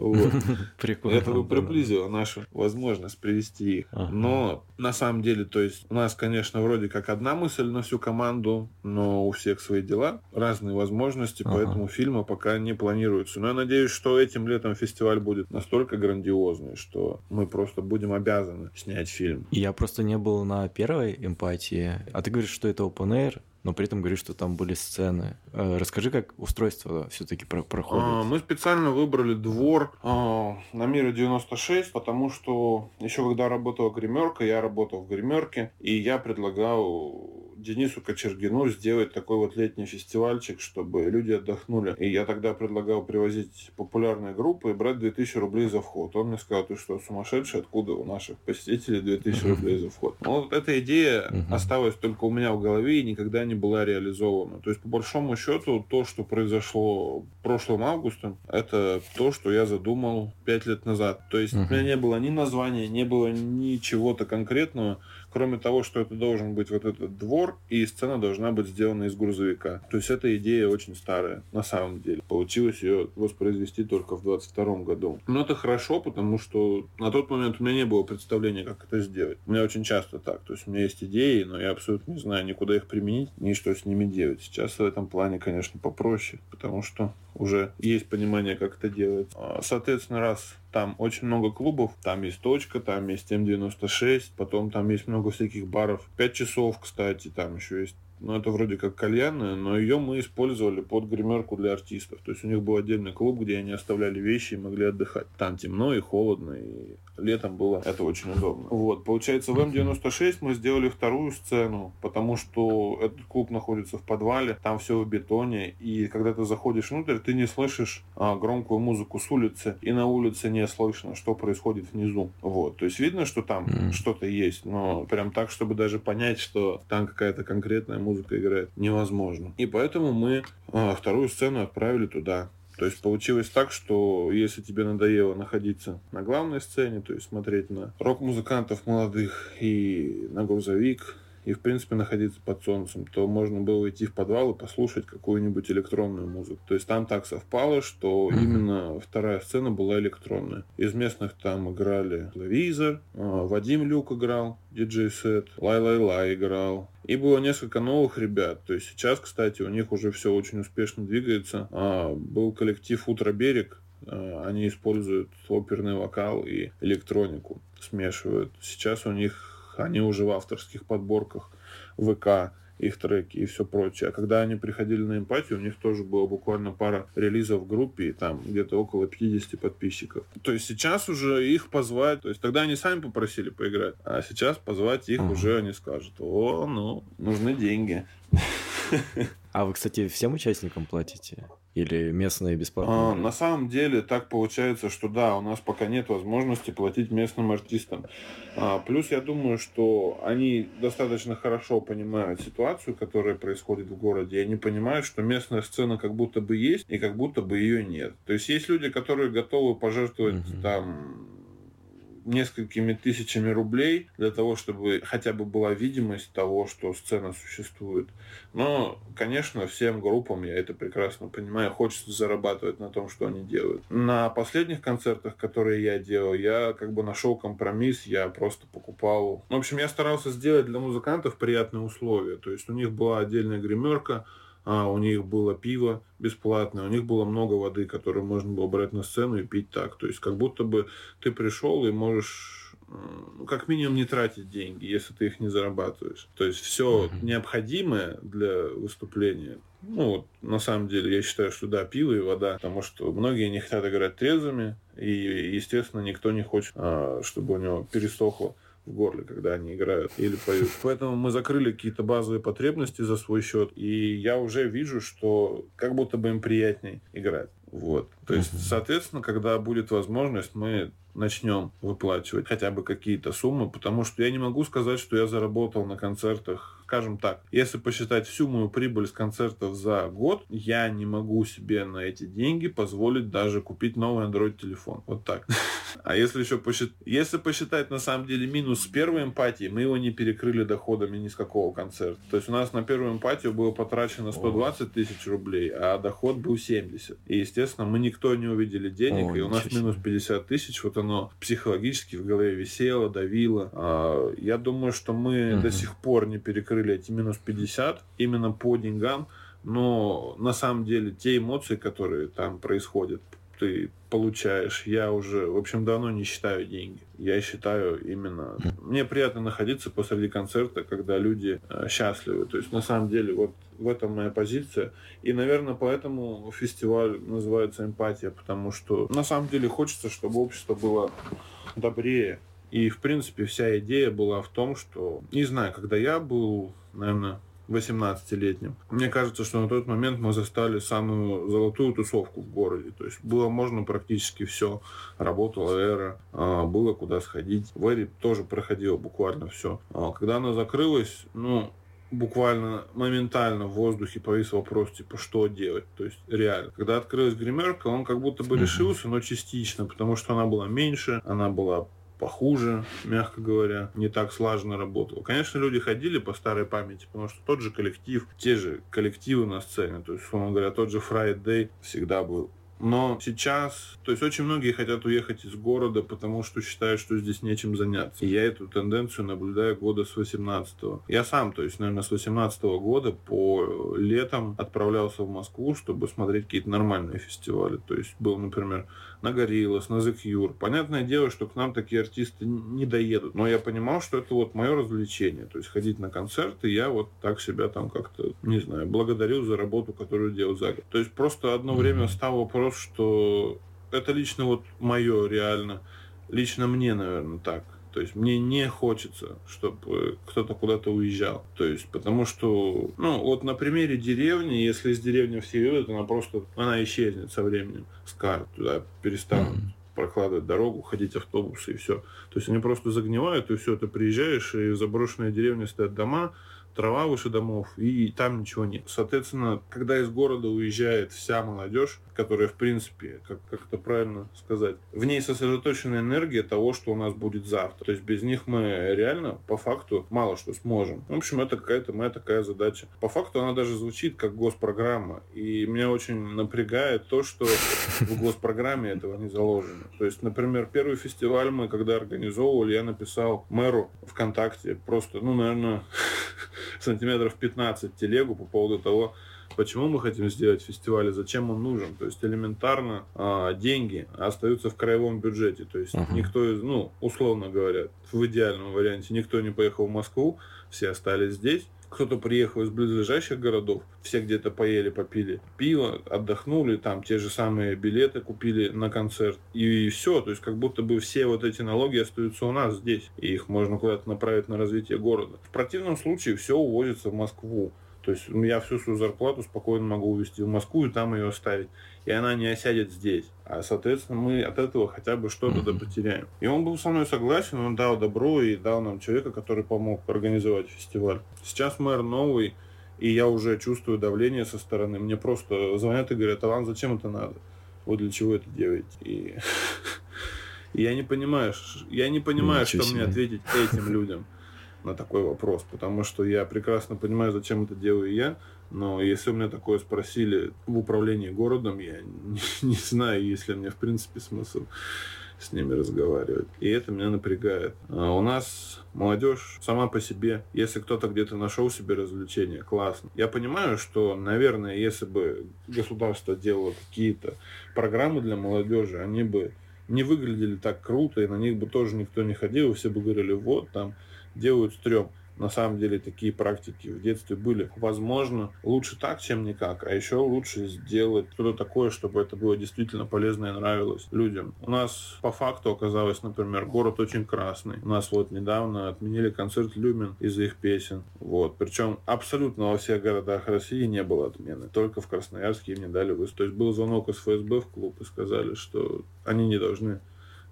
Вот. Прикольно. Это бы приблизило нашу возможность привести их. Ага. Но на самом деле, то есть у нас, конечно, вроде как одна мысль на всю команду, но у всех свои дела, разные возможности, ага. поэтому фильма пока не планируется. Но я надеюсь, что этим летом фестиваль будет настолько грандиозный, что мы просто будем обязаны снять фильм. Я просто не был на первой эмпатии. А ты говоришь, что это open air, но при этом говоришь, что там были сцены. Э, расскажи, как устройство все-таки про проходит. А, мы специально выбрали двор а, на Мира 96, потому что еще когда работала гримерка, я работал в гримерке, и я предлагал Денису Кочергину сделать такой вот летний фестивальчик, чтобы люди отдохнули. И я тогда предлагал привозить популярные группы и брать 2000 рублей за вход. Он мне сказал, ты что, сумасшедший? Откуда у наших посетителей 2000 рублей за вход? Ну, вот эта идея осталась только у меня в голове и никогда не была реализована. То есть, по большому счету, то, что произошло прошлым августом, это то, что я задумал 5 лет назад. То есть, у меня не было ни названия, не было ни чего-то конкретного кроме того, что это должен быть вот этот двор, и сцена должна быть сделана из грузовика. То есть эта идея очень старая, на самом деле. Получилось ее воспроизвести только в 22 году. Но это хорошо, потому что на тот момент у меня не было представления, как это сделать. У меня очень часто так. То есть у меня есть идеи, но я абсолютно не знаю никуда их применить, ни что с ними делать. Сейчас в этом плане, конечно, попроще, потому что уже есть понимание, как это делать. А, соответственно, раз там очень много клубов, там есть точка, там есть М96, потом там есть много всяких баров. Пять часов, кстати, там еще есть ну, это вроде как кальянная, но ее мы использовали под гримерку для артистов. То есть у них был отдельный клуб, где они оставляли вещи и могли отдыхать. Там темно и холодно, и летом было это очень удобно. Вот, получается, в М96 мы сделали вторую сцену, потому что этот клуб находится в подвале, там все в бетоне, и когда ты заходишь внутрь, ты не слышишь а, громкую музыку с улицы, и на улице не слышно, что происходит внизу. Вот, то есть видно, что там mm. что-то есть, но прям так, чтобы даже понять, что там какая-то конкретная музыка играет, невозможно. И поэтому мы а, вторую сцену отправили туда. То есть получилось так, что если тебе надоело находиться на главной сцене, то есть смотреть на рок-музыкантов молодых и на грузовик, и, в принципе, находиться под солнцем, то можно было идти в подвал и послушать какую-нибудь электронную музыку. То есть там так совпало, что mm-hmm. именно вторая сцена была электронная. Из местных там играли Визор, а, Вадим Люк играл, диджей-сет, Лай-Лай-Лай играл. И было несколько новых ребят. То есть сейчас, кстати, у них уже все очень успешно двигается. А, был коллектив «Утро берег», а, они используют оперный вокал и электронику, смешивают. Сейчас у них они уже в авторских подборках ВК, их треки и все прочее. А когда они приходили на эмпатию, у них тоже было буквально пара релизов в группе, и там где-то около 50 подписчиков. То есть сейчас уже их позвать, то есть тогда они сами попросили поиграть, а сейчас позвать их uh-huh. уже они скажут, о, ну, нужны деньги. А вы, кстати, всем участникам платите? Или местные бесплатно? А, на самом деле так получается, что да, у нас пока нет возможности платить местным артистам. А, плюс я думаю, что они достаточно хорошо понимают ситуацию, которая происходит в городе, и они понимают, что местная сцена как будто бы есть, и как будто бы ее нет. То есть есть люди, которые готовы пожертвовать угу. там несколькими тысячами рублей для того, чтобы хотя бы была видимость того, что сцена существует. Но, конечно, всем группам, я это прекрасно понимаю, хочется зарабатывать на том, что они делают. На последних концертах, которые я делал, я как бы нашел компромисс, я просто покупал... В общем, я старался сделать для музыкантов приятные условия. То есть у них была отдельная гримерка, а, у них было пиво бесплатное, у них было много воды, которую можно было брать на сцену и пить так. То есть как будто бы ты пришел и можешь как минимум не тратить деньги, если ты их не зарабатываешь. То есть все mm-hmm. необходимое для выступления. Ну вот, на самом деле, я считаю, что да, пиво и вода, потому что многие не хотят играть трезвыми, и, естественно, никто не хочет, а, чтобы у него пересохло в горле, когда они играют или поют. Поэтому мы закрыли какие-то базовые потребности за свой счет, и я уже вижу, что как будто бы им приятнее играть. Вот. То есть, соответственно, когда будет возможность, мы начнем выплачивать хотя бы какие-то суммы, потому что я не могу сказать, что я заработал на концертах скажем так, если посчитать всю мою прибыль с концертов за год, я не могу себе на эти деньги позволить даже купить новый Android телефон. Вот так. А если еще посчитать, если посчитать на самом деле минус с первой эмпатии, мы его не перекрыли доходами ни с какого концерта. То есть у нас на первую эмпатию было потрачено 120 тысяч рублей, а доход был 70. И, естественно, мы никто не увидели денег, О, и у нас минус 50 тысяч, вот оно психологически в голове висело, давило. А, я думаю, что мы угу. до сих пор не перекрыли эти минус 50 именно по деньгам, но на самом деле те эмоции, которые там происходят, ты получаешь, я уже, в общем, давно не считаю деньги. Я считаю именно... Мне приятно находиться посреди концерта, когда люди э, счастливы. То есть, на самом деле, вот в этом моя позиция. И, наверное, поэтому фестиваль называется «Эмпатия», потому что, на самом деле, хочется, чтобы общество было добрее, и, в принципе, вся идея была в том, что, не знаю, когда я был, наверное, 18-летним. Мне кажется, что на тот момент мы застали самую золотую тусовку в городе. То есть было можно практически все. Работала эра, а, было куда сходить. В эре тоже проходило буквально все. А когда она закрылась, ну, буквально моментально в воздухе повис вопрос, типа, что делать. То есть, реально. Когда открылась гримерка, он как будто бы решился, но частично, потому что она была меньше, она была похуже, мягко говоря, не так слаженно работал. Конечно, люди ходили по старой памяти, потому что тот же коллектив, те же коллективы на сцене, то есть, условно говоря, тот же Friday всегда был но сейчас, то есть очень многие хотят уехать из города, потому что считают, что здесь нечем заняться. И я эту тенденцию наблюдаю года с 18 -го. Я сам, то есть, наверное, с 18 -го года по летам отправлялся в Москву, чтобы смотреть какие-то нормальные фестивали. То есть был, например, на Гориллас, на The Cure. Понятное дело, что к нам такие артисты не доедут. Но я понимал, что это вот мое развлечение. То есть ходить на концерты, я вот так себя там как-то, не знаю, благодарю за работу, которую делал за год. То есть просто одно время стал вопрос, что это лично вот мое реально. Лично мне, наверное, так. То есть мне не хочется, чтобы кто-то куда-то уезжал. То есть потому что, ну, вот на примере деревни, если из деревни все едут, она просто, она исчезнет со временем с карт, туда перестанут mm-hmm. прокладывать дорогу, ходить автобусы и все. То есть они просто загнивают, и все, ты приезжаешь, и в заброшенной деревне стоят дома, трава выше домов, и там ничего нет. Соответственно, когда из города уезжает вся молодежь, которая, в принципе, как, как это правильно сказать, в ней сосредоточена энергия того, что у нас будет завтра. То есть без них мы реально, по факту, мало что сможем. В общем, это какая-то моя такая задача. По факту она даже звучит как госпрограмма. И меня очень напрягает то, что в госпрограмме этого не заложено. То есть, например, первый фестиваль мы, когда организовывали, я написал мэру ВКонтакте просто, ну, наверное, сантиметров 15 телегу по поводу того, почему мы хотим сделать фестиваль и зачем он нужен. То есть элементарно а, деньги остаются в краевом бюджете. То есть uh-huh. никто из, ну, условно говоря, в идеальном варианте никто не поехал в Москву, все остались здесь. Кто-то приехал из близлежащих городов, все где-то поели, попили пиво, отдохнули, там те же самые билеты купили на концерт. И, и все, то есть как будто бы все вот эти налоги остаются у нас здесь, и их можно куда-то направить на развитие города. В противном случае все увозится в Москву. То есть я всю свою зарплату спокойно могу увезти в Москву и там ее оставить. И она не осядет здесь. А, соответственно, мы от этого хотя бы что-то mm-hmm. потеряем. И он был со мной согласен, он дал добро и дал нам человека, который помог организовать фестиваль. Сейчас мэр новый, и я уже чувствую давление со стороны. Мне просто звонят и говорят, а вам зачем это надо? Вот для чего это делаете? И я не понимаю, я не понимаю, что мне ответить этим людям на такой вопрос, потому что я прекрасно понимаю, зачем это делаю я, но если у меня такое спросили в управлении городом, я не, не знаю, есть ли мне в принципе смысл с ними разговаривать. И это меня напрягает. А у нас молодежь сама по себе, если кто-то где-то нашел себе развлечение, классно. Я понимаю, что, наверное, если бы государство делало какие-то программы для молодежи, они бы не выглядели так круто, и на них бы тоже никто не ходил, и все бы говорили, вот там делают стрём. На самом деле такие практики в детстве были. Возможно, лучше так, чем никак. А еще лучше сделать что-то такое, чтобы это было действительно полезно и нравилось людям. У нас по факту оказалось, например, город очень красный. У нас вот недавно отменили концерт Люмен из-за их песен. Вот. Причем абсолютно во всех городах России не было отмены. Только в Красноярске им не дали выступить. То есть был звонок из ФСБ в клуб и сказали, что они не должны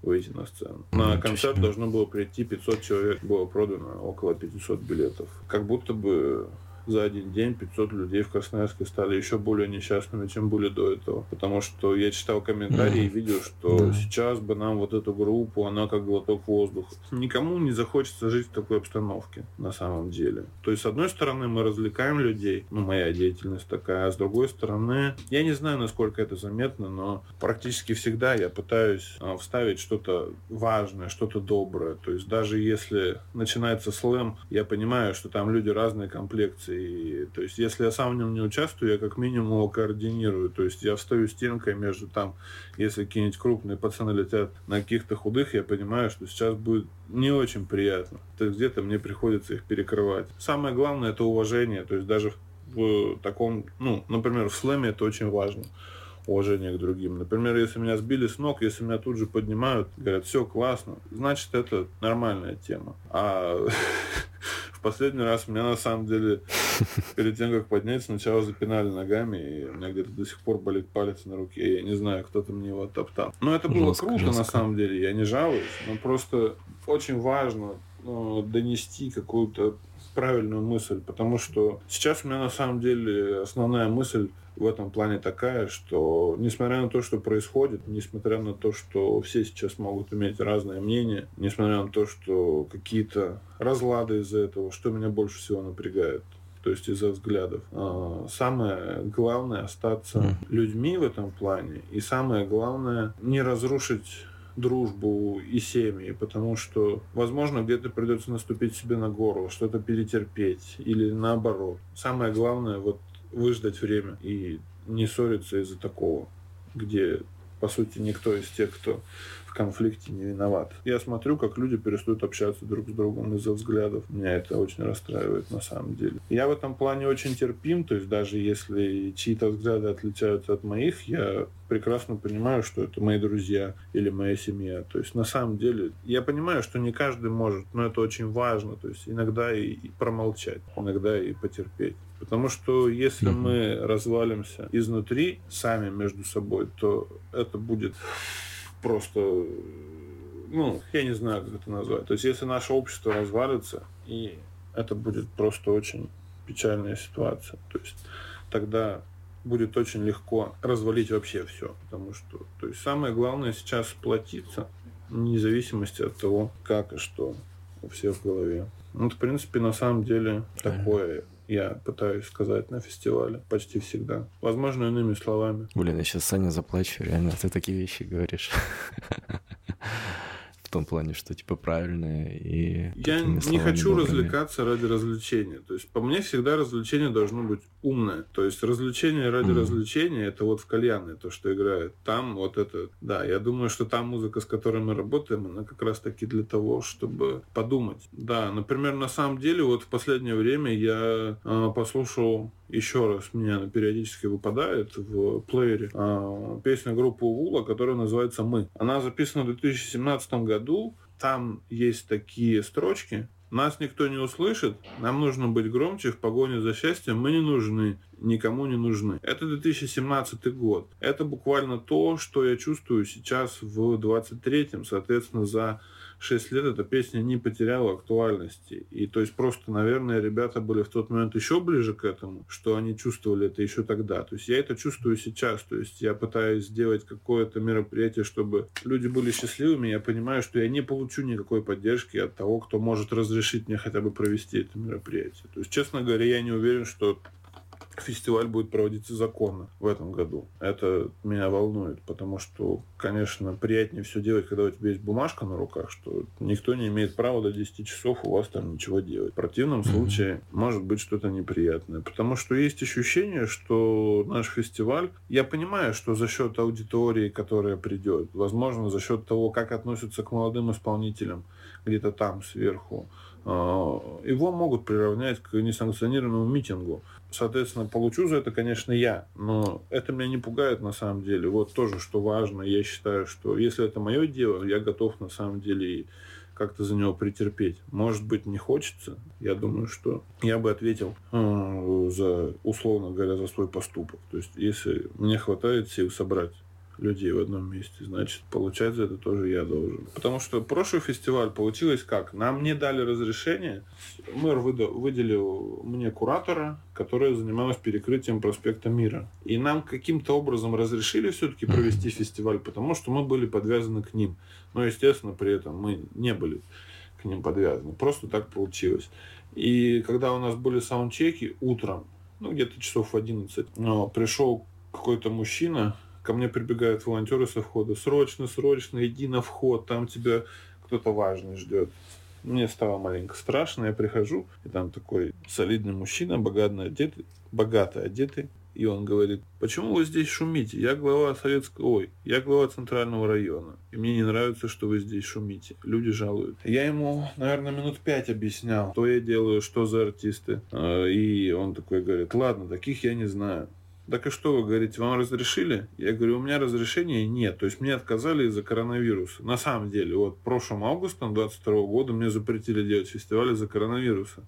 выйти на сцену. На концерт должно было прийти 500 человек, было продано около 500 билетов. Как будто бы за один день 500 людей в Красноярске стали еще более несчастными, чем были до этого. Потому что я читал комментарии и видел, что сейчас бы нам вот эту группу, она как глоток воздуха. Никому не захочется жить в такой обстановке на самом деле. То есть, с одной стороны, мы развлекаем людей, ну, моя деятельность такая, а с другой стороны, я не знаю, насколько это заметно, но практически всегда я пытаюсь а, вставить что-то важное, что-то доброе. То есть, даже если начинается слэм, я понимаю, что там люди разные комплекции, и, то есть, если я сам в нем не участвую, я как минимум его координирую. То есть, я встаю стенкой между там, если какие-нибудь крупные пацаны летят на каких-то худых, я понимаю, что сейчас будет не очень приятно. То есть, где-то мне приходится их перекрывать. Самое главное, это уважение. То есть, даже в таком, ну, например, в слэме это очень важно уважение к другим. Например, если меня сбили с ног, если меня тут же поднимают, говорят, все классно, значит, это нормальная тема. А в последний раз меня на самом деле перед тем, как поднять, сначала запинали ногами, и у меня где-то до сих пор болит палец на руке. Я не знаю, кто-то мне его топтал. Но это было жестко, круто жестко. на самом деле, я не жалуюсь, но просто очень важно донести какую-то правильную мысль, потому что сейчас у меня на самом деле основная мысль в этом плане такая, что несмотря на то, что происходит, несмотря на то, что все сейчас могут иметь разное мнение, несмотря на то, что какие-то разлады из-за этого, что меня больше всего напрягает, то есть из-за взглядов. А, самое главное остаться людьми в этом плане, и самое главное не разрушить дружбу и семьи, потому что, возможно, где-то придется наступить себе на горло, что-то перетерпеть или наоборот. Самое главное вот выждать время и не ссориться из-за такого, где, по сути, никто из тех, кто в конфликте не виноват. Я смотрю, как люди перестают общаться друг с другом из-за взглядов. Меня это очень расстраивает на самом деле. Я в этом плане очень терпим, то есть даже если чьи-то взгляды отличаются от моих, я прекрасно понимаю, что это мои друзья или моя семья. То есть на самом деле я понимаю, что не каждый может, но это очень важно. То есть иногда и, и промолчать, иногда и потерпеть. Потому что если мы развалимся изнутри сами между собой, то это будет просто, ну, я не знаю, как это назвать. То есть, если наше общество развалится, и это будет просто очень печальная ситуация. То есть, тогда будет очень легко развалить вообще все. Потому что, то есть, самое главное сейчас сплотиться, вне зависимости от того, как и что у всех в голове. Ну, в принципе, на самом деле, такое я пытаюсь сказать на фестивале почти всегда. Возможно, иными словами. Блин, я сейчас Саня заплачу, реально, ты такие вещи говоришь. в том плане, что типа правильное и... Я не хочу добрыми. развлекаться ради развлечения. То есть по мне всегда развлечение должно быть умное. То есть развлечение ради mm. развлечения это вот в кальянной то, что играет. Там вот это... Да, я думаю, что та музыка, с которой мы работаем, она как раз таки для того, чтобы подумать. Да, например, на самом деле вот в последнее время я э, послушал еще раз мне она периодически выпадает в плеере э, песня группы Ула, которая называется «Мы». Она записана в 2017 году. Там есть такие строчки, нас никто не услышит, нам нужно быть громче, в погоне за счастьем мы не нужны, никому не нужны. Это 2017 год. Это буквально то, что я чувствую сейчас в 23-м, соответственно, за 6 лет эта песня не потеряла актуальности. И то есть просто, наверное, ребята были в тот момент еще ближе к этому, что они чувствовали это еще тогда. То есть я это чувствую сейчас. То есть я пытаюсь сделать какое-то мероприятие, чтобы люди были счастливыми. Я понимаю, что я не получу никакой поддержки от того, кто может разрешить мне хотя бы провести это мероприятие. То есть, честно говоря, я не уверен, что фестиваль будет проводиться законно в этом году. Это меня волнует, потому что, конечно, приятнее все делать, когда у тебя есть бумажка на руках, что никто не имеет права до 10 часов у вас там ничего делать. В противном mm-hmm. случае может быть что-то неприятное. Потому что есть ощущение, что наш фестиваль, я понимаю, что за счет аудитории, которая придет, возможно, за счет того, как относятся к молодым исполнителям где-то там сверху, а, его могут приравнять к несанкционированному митингу. Соответственно, получу за это, конечно, я, но это меня не пугает на самом деле. Вот тоже, что важно, я считаю, что если это мое дело, я готов на самом деле как-то за него претерпеть. Может быть, не хочется. Я думаю, что я бы ответил э, за, условно говоря, за свой поступок. То есть, если мне хватает сил собрать людей в одном месте, значит, получать за это тоже я должен. Потому что прошлый фестиваль получилось как? Нам не дали разрешение, мэр выделил мне куратора, которая занималась перекрытием проспекта Мира. И нам каким-то образом разрешили все-таки провести фестиваль, потому что мы были подвязаны к ним. Но, естественно, при этом мы не были к ним подвязаны. Просто так получилось. И когда у нас были саундчеки утром, ну, где-то часов в 11, но пришел какой-то мужчина, ко мне прибегают волонтеры со входа, срочно, срочно, иди на вход, там тебя кто-то важный ждет. Мне стало маленько страшно, я прихожу, и там такой солидный мужчина, богато одетый, богато одетый, и он говорит, почему вы здесь шумите? Я глава советского, ой, я глава центрального района. И мне не нравится, что вы здесь шумите. Люди жалуют. Я ему, наверное, минут пять объяснял, что я делаю, что за артисты. А, и он такой говорит, ладно, таких я не знаю. Так и что вы говорите, вам разрешили? Я говорю, у меня разрешения нет. То есть мне отказали из-за коронавируса. На самом деле, вот прошлым августом 22 года мне запретили делать фестиваль из-за коронавируса.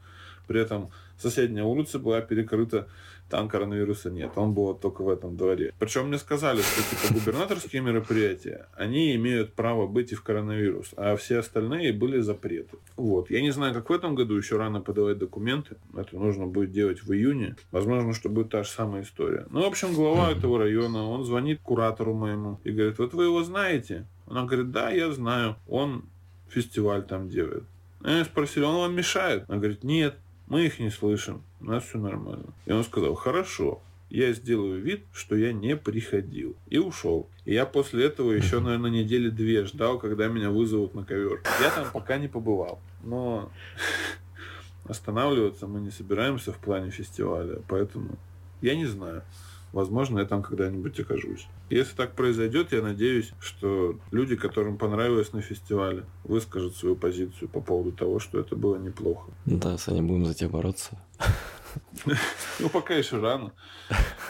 При этом соседняя улица была перекрыта там коронавируса нет, он был только в этом дворе. Причем мне сказали, что типа губернаторские мероприятия, они имеют право быть и в коронавирус, а все остальные были запреты. Вот. Я не знаю, как в этом году, еще рано подавать документы, это нужно будет делать в июне. Возможно, что будет та же самая история. Ну, в общем, глава этого района, он звонит куратору моему и говорит, вот вы его знаете? Она говорит, да, я знаю, он фестиваль там делает. Я спросил, он вам мешает? Она говорит, нет, мы их не слышим, у нас все нормально. И он сказал, хорошо, я сделаю вид, что я не приходил. И ушел. И я после этого еще, наверное, недели две ждал, когда меня вызовут на ковер. Я там пока не побывал. Но останавливаться мы не собираемся в плане фестиваля. Поэтому я не знаю. Возможно, я там когда-нибудь окажусь. Если так произойдет, я надеюсь, что люди, которым понравилось на фестивале, выскажут свою позицию по поводу того, что это было неплохо. Да, Саня, будем за тебя бороться. Ну, пока еще рано.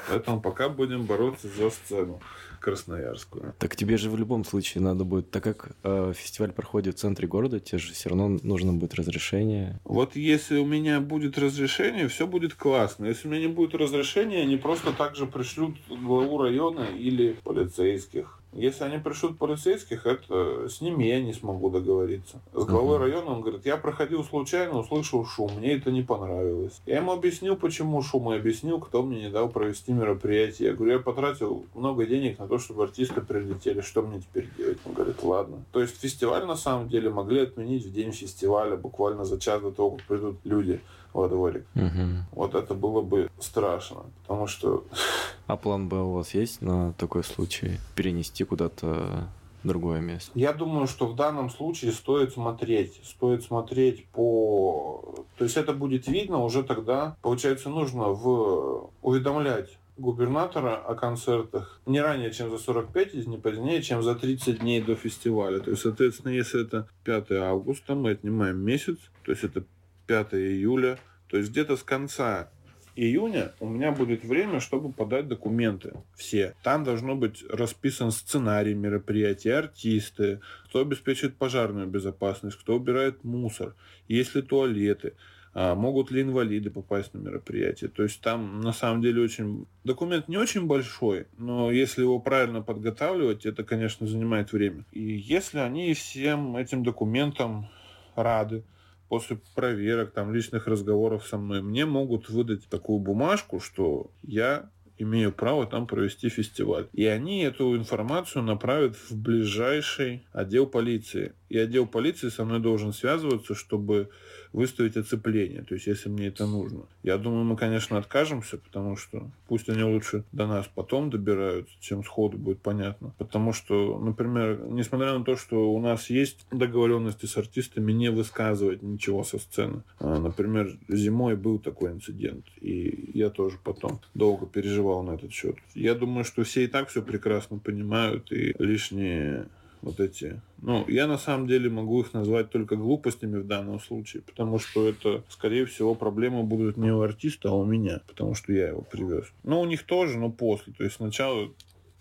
Поэтому пока будем бороться за сцену красноярскую. Так тебе же в любом случае надо будет, так как э, фестиваль проходит в центре города, тебе же все равно нужно будет разрешение. Вот если у меня будет разрешение, все будет классно. Если у меня не будет разрешения, они просто так же пришлют главу района или полицейских. Если они пришлют полицейских, это с ними я не смогу договориться. С главой uh-huh. района он говорит, я проходил случайно, услышал шум, мне это не понравилось. Я ему объяснил, почему шум, и объяснил, кто мне не дал провести мероприятие. Я говорю, я потратил много денег на то, чтобы артисты прилетели, что мне теперь делать? Он говорит, ладно. То есть фестиваль на самом деле могли отменить в день фестиваля, буквально за час до того, как придут люди во дворик. Угу. Вот это было бы страшно, потому что... А план Б у вас есть на такой случай? Перенести куда-то другое место? Я думаю, что в данном случае стоит смотреть. Стоит смотреть по... То есть это будет видно уже тогда. Получается, нужно в... уведомлять губернатора о концертах не ранее, чем за 45 дней, не позднее, чем за 30 дней до фестиваля. То есть, соответственно, если это 5 августа, мы отнимаем месяц, то есть это 5 июля. То есть где-то с конца июня у меня будет время, чтобы подать документы. Все. Там должно быть расписан сценарий мероприятия, артисты, кто обеспечивает пожарную безопасность, кто убирает мусор, есть ли туалеты, а могут ли инвалиды попасть на мероприятие. То есть там на самом деле очень... Документ не очень большой, но если его правильно подготавливать, это, конечно, занимает время. И если они всем этим документам рады, после проверок, там, личных разговоров со мной, мне могут выдать такую бумажку, что я имею право там провести фестиваль. И они эту информацию направят в ближайший отдел полиции. И отдел полиции со мной должен связываться, чтобы выставить оцепление, то есть если мне это нужно. Я думаю, мы, конечно, откажемся, потому что пусть они лучше до нас потом добираются, чем сходу будет понятно. Потому что, например, несмотря на то, что у нас есть договоренности с артистами не высказывать ничего со сцены. А, например, зимой был такой инцидент, и я тоже потом долго переживал на этот счет. Я думаю, что все и так все прекрасно понимают, и лишние вот эти. Ну, я на самом деле могу их назвать только глупостями в данном случае, потому что это, скорее всего, проблемы будут не у артиста, а у меня, потому что я его привез. Но у них тоже, но после. То есть сначала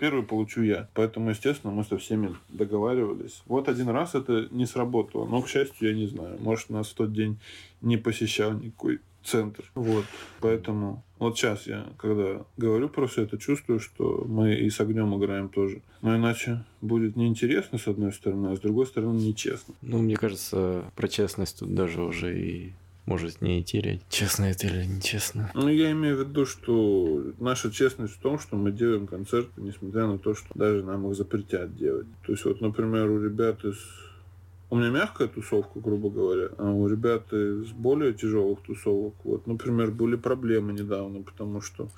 первый получу я. Поэтому, естественно, мы со всеми договаривались. Вот один раз это не сработало. Но, к счастью, я не знаю. Может, нас в тот день не посещал никакой центр. Вот. Поэтому вот сейчас я, когда говорю про все это, чувствую, что мы и с огнем играем тоже. Но иначе будет неинтересно, с одной стороны, а с другой стороны, нечестно. Ну, мне кажется, про честность тут даже уже и может не идти речь, честно это или нечестно. Ну, я имею в виду, что наша честность в том, что мы делаем концерты, несмотря на то, что даже нам их запретят делать. То есть, вот, например, у ребят из у меня мягкая тусовка, грубо говоря, а у ребят из более тяжелых тусовок, вот, например, были проблемы недавно, потому что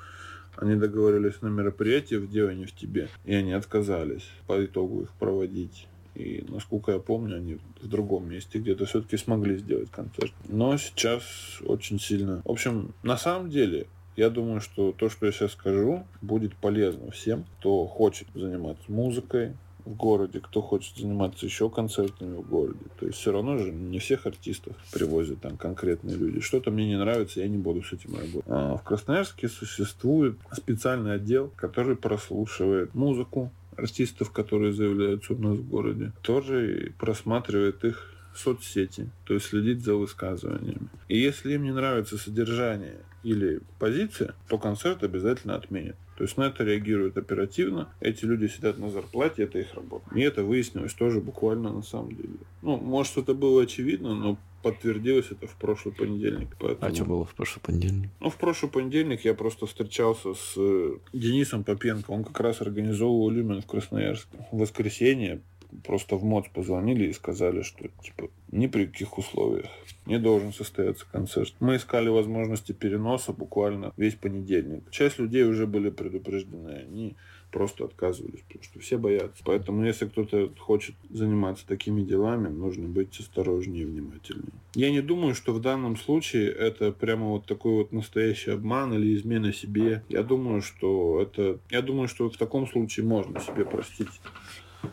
они договорились на мероприятие в деле в тебе, и они отказались по итогу их проводить. И, насколько я помню, они в другом месте где-то все-таки смогли сделать концерт. Но сейчас очень сильно... В общем, на самом деле, я думаю, что то, что я сейчас скажу, будет полезно всем, кто хочет заниматься музыкой, в городе, кто хочет заниматься еще концертами в городе. То есть все равно же не всех артистов привозят там конкретные люди. Что-то мне не нравится, я не буду с этим работать. А в Красноярске существует специальный отдел, который прослушивает музыку, артистов, которые заявляются у нас в городе, тоже просматривает их соцсети, то есть следит за высказываниями. И если им не нравится содержание или позиция, то концерт обязательно отменят. То есть на это реагируют оперативно. Эти люди сидят на зарплате, это их работа. И это выяснилось тоже буквально на самом деле. Ну, может, это было очевидно, но подтвердилось это в прошлый понедельник. Поэтому... А что было в прошлый понедельник? Ну, в прошлый понедельник я просто встречался с э, Денисом Попенко. Он как раз организовывал Люмен в Красноярске. В воскресенье просто в МОЦ позвонили и сказали, что типа ни при каких условиях не должен состояться концерт. Мы искали возможности переноса буквально весь понедельник. Часть людей уже были предупреждены, они просто отказывались, потому что все боятся. Поэтому, если кто-то хочет заниматься такими делами, нужно быть осторожнее и внимательнее. Я не думаю, что в данном случае это прямо вот такой вот настоящий обман или измена себе. Я думаю, что это... Я думаю, что в таком случае можно себе простить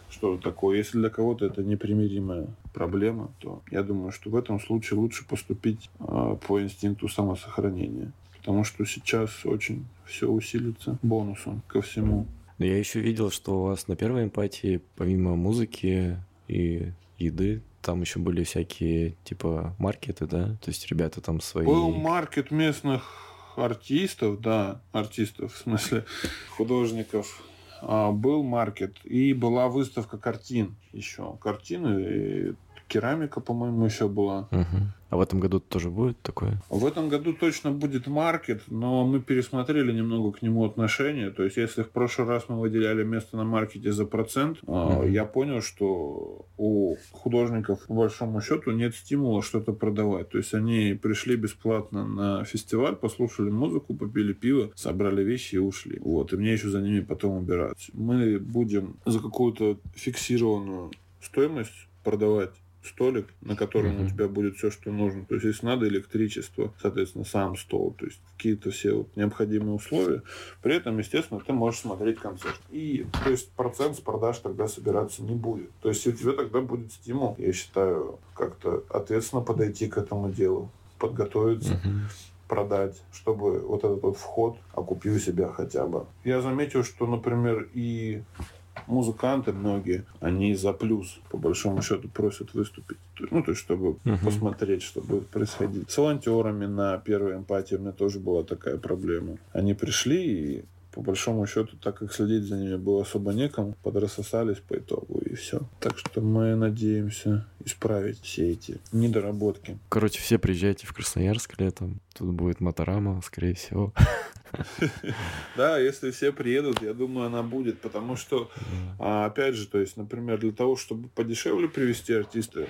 что такое. Если для кого-то это непримиримая проблема, то я думаю, что в этом случае лучше поступить э, по инстинкту самосохранения. Потому что сейчас очень все усилится бонусом ко всему. Но я еще видел, что у вас на первой эмпатии, помимо музыки и еды, там еще были всякие, типа, маркеты, да? То есть ребята там свои... Был маркет местных артистов, да, артистов, в смысле художников, был маркет и была выставка картин еще. Картины керамика, по-моему, еще была. Угу. А в этом году тоже будет такое? В этом году точно будет маркет, но мы пересмотрели немного к нему отношение. То есть, если в прошлый раз мы выделяли место на маркете за процент, mm я понял, что у художников, по большому счету, нет стимула что-то продавать. То есть, они пришли бесплатно на фестиваль, послушали музыку, попили пиво, собрали вещи и ушли. Вот. И мне еще за ними потом убираться. Мы будем за какую-то фиксированную стоимость продавать столик, на котором mm-hmm. у тебя будет все, что нужно. То есть, если надо электричество, соответственно, сам стол, то есть какие-то все вот необходимые условия. При этом, естественно, ты можешь смотреть концерт. И, то есть, процент с продаж тогда собираться не будет. То есть, у тебя тогда будет стимул, я считаю, как-то ответственно подойти к этому делу, подготовиться. Mm-hmm продать, чтобы вот этот вот вход окупил себя хотя бы. Я заметил, что, например, и музыканты многие, они за плюс, по большому счету, просят выступить. Ну, то есть, чтобы uh-huh. посмотреть, что будет происходить. С волонтерами на первой эмпатии у меня тоже была такая проблема. Они пришли и по большому счету, так как следить за ними было особо некому, подрассосались по итогу и все. Так что мы надеемся исправить все эти недоработки. Короче, все приезжайте в Красноярск летом. Тут будет Моторама, скорее всего. Да, если все приедут, я думаю, она будет, потому что, а, опять же, то есть, например, для того, чтобы подешевле привести артиста,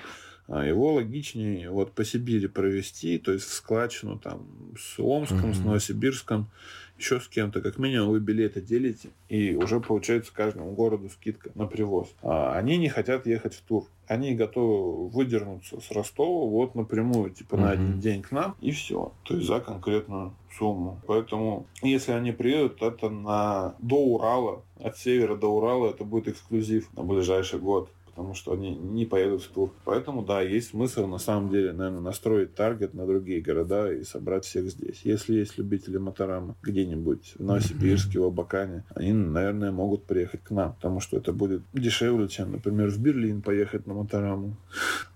его логичнее вот по Сибири провести, то есть в складчину там с Омском, с Новосибирском, еще с кем-то, как минимум вы билеты делите, и уже получается каждому городу скидка на привоз. А они не хотят ехать в тур. Они готовы выдернуться с Ростова вот напрямую, типа mm-hmm. на один день к нам, и все. То есть за конкретную сумму. Поэтому, если они приедут, это на до Урала, от севера до Урала, это будет эксклюзив на ближайший год потому что они не поедут в тур. Поэтому, да, есть смысл на самом деле, наверное, настроить таргет на другие города и собрать всех здесь. Если есть любители Моторама где-нибудь в Новосибирске, в Абакане, они, наверное, могут приехать к нам, потому что это будет дешевле, чем, например, в Берлин поехать на Мотораму,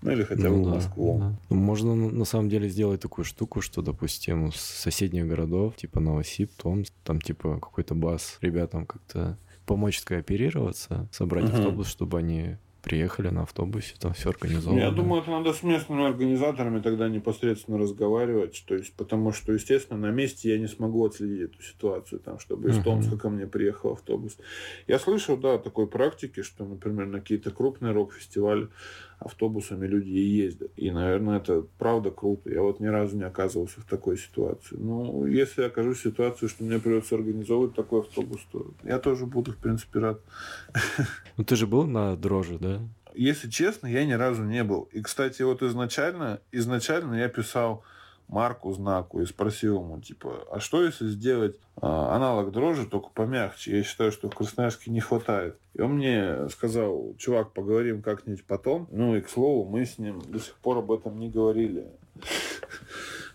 ну или хотя бы ну, в Москву. Да. Ну, можно на самом деле сделать такую штуку, что, допустим, с соседних городов, типа Новосиб, Томск, там типа какой-то бас ребятам как-то помочь скооперироваться, собрать угу. автобус, чтобы они приехали на автобусе, там все организовано. Я думаю, это надо с местными организаторами тогда непосредственно разговаривать, то есть, потому что, естественно, на месте я не смогу отследить эту ситуацию, там, чтобы из Томска ко мне приехал автобус. Я слышал, да, такой практики, что, например, на какие-то крупные рок-фестивали автобусами люди и ездят. И, наверное, это правда круто. Я вот ни разу не оказывался в такой ситуации. Ну, если я окажусь в ситуации, что мне придется организовывать такой автобус, то я тоже буду, в принципе, рад. Ну, ты же был на дрожи, да? Если честно, я ни разу не был. И, кстати, вот изначально, изначально я писал марку знаку и спросил ему, типа, а что если сделать а, аналог дрожжи, только помягче? Я считаю, что в Красноярске не хватает. И он мне сказал, чувак, поговорим как-нибудь потом. Ну и, к слову, мы с ним до сих пор об этом не говорили.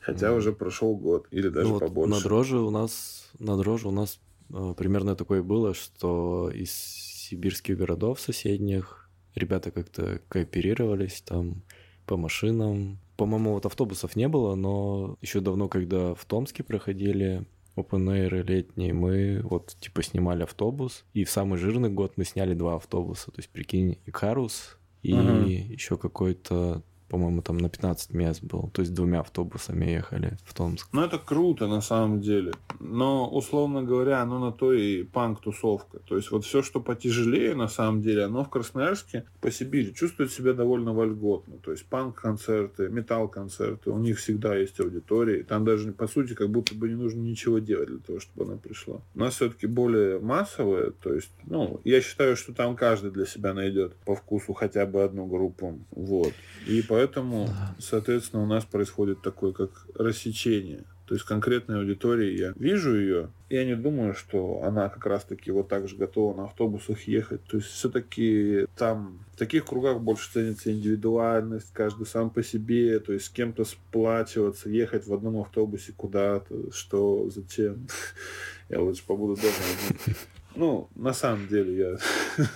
Хотя уже прошел год или даже ну, побольше. На дрожжи у нас, на дрожжи у нас э, примерно такое было, что из сибирских городов соседних ребята как-то кооперировались там по машинам, по-моему, вот автобусов не было, но еще давно, когда в Томске проходили open air летние, мы вот типа снимали автобус, и в самый жирный год мы сняли два автобуса. То есть, прикинь, Икарус и uh-huh. еще какой-то по-моему, там на 15 мест был. То есть двумя автобусами ехали в Томск. Ну, это круто на самом деле. Но, условно говоря, оно на то и панк-тусовка. То есть вот все, что потяжелее, на самом деле, оно в Красноярске по Сибири чувствует себя довольно вольготно. То есть панк-концерты, металл-концерты, у них всегда есть аудитория. Там даже, по сути, как будто бы не нужно ничего делать для того, чтобы она пришла. У нас все-таки более массовое. То есть, ну, я считаю, что там каждый для себя найдет по вкусу хотя бы одну группу. Вот. И по Поэтому, да. соответственно, у нас происходит такое, как рассечение. То есть конкретной аудитории я вижу ее, я не думаю, что она как раз-таки вот так же готова на автобусах ехать. То есть все-таки там в таких кругах больше ценится индивидуальность, каждый сам по себе, то есть с кем-то сплачиваться, ехать в одном автобусе куда-то, что, зачем. Я лучше побуду дома ну, на самом деле я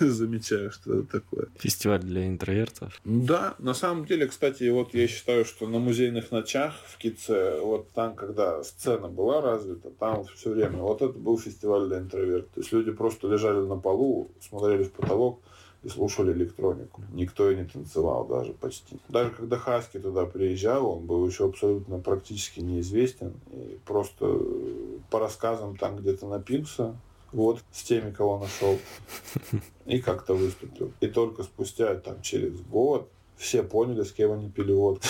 замечаю, что это такое. Фестиваль для интровертов? Да, на самом деле, кстати, вот я считаю, что на музейных ночах в Кице, вот там, когда сцена была развита, там все время, вот это был фестиваль для интровертов. То есть люди просто лежали на полу, смотрели в потолок, и слушали электронику. Никто и не танцевал даже почти. Даже когда Хаски туда приезжал, он был еще абсолютно практически неизвестен. И просто по рассказам там где-то напился, вот, с теми, кого нашел. И как-то выступил. И только спустя там через год все поняли, с кем они пили водку.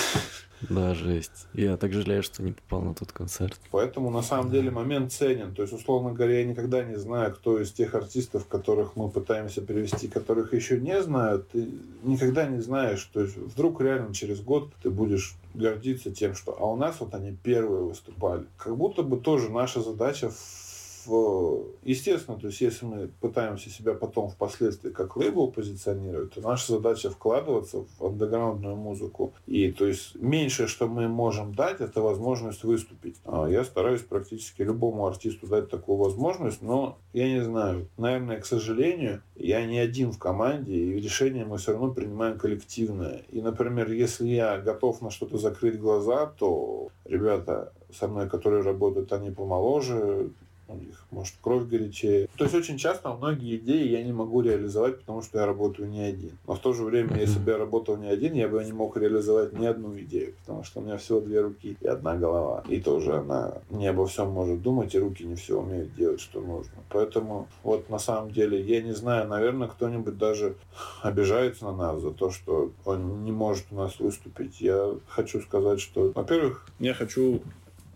Да, жесть. Я так жалею, что не попал на тот концерт. Поэтому на самом деле момент ценен. То есть, условно говоря, я никогда не знаю, кто из тех артистов, которых мы пытаемся привести, которых еще не знают, ты никогда не знаешь. То есть вдруг реально через год ты будешь гордиться тем, что а у нас вот они первые выступали. Как будто бы тоже наша задача в... Естественно, то есть если мы пытаемся себя потом впоследствии как лейбл позиционировать, то наша задача вкладываться в андеграундную музыку. И то есть меньшее, что мы можем дать, это возможность выступить. А я стараюсь практически любому артисту дать такую возможность, но я не знаю, наверное, к сожалению, я не один в команде, и решение мы все равно принимаем коллективное. И, например, если я готов на что-то закрыть глаза, то ребята со мной, которые работают, они помоложе, у них, может, кровь горячее. То есть очень часто многие идеи я не могу реализовать, потому что я работаю не один. Но в то же время, если бы я работал не один, я бы не мог реализовать ни одну идею, потому что у меня всего две руки и одна голова. И тоже она не обо всем может думать, и руки не все умеют делать, что нужно. Поэтому вот на самом деле, я не знаю, наверное, кто-нибудь даже обижается на нас за то, что он не может у нас выступить. Я хочу сказать, что, во-первых, я хочу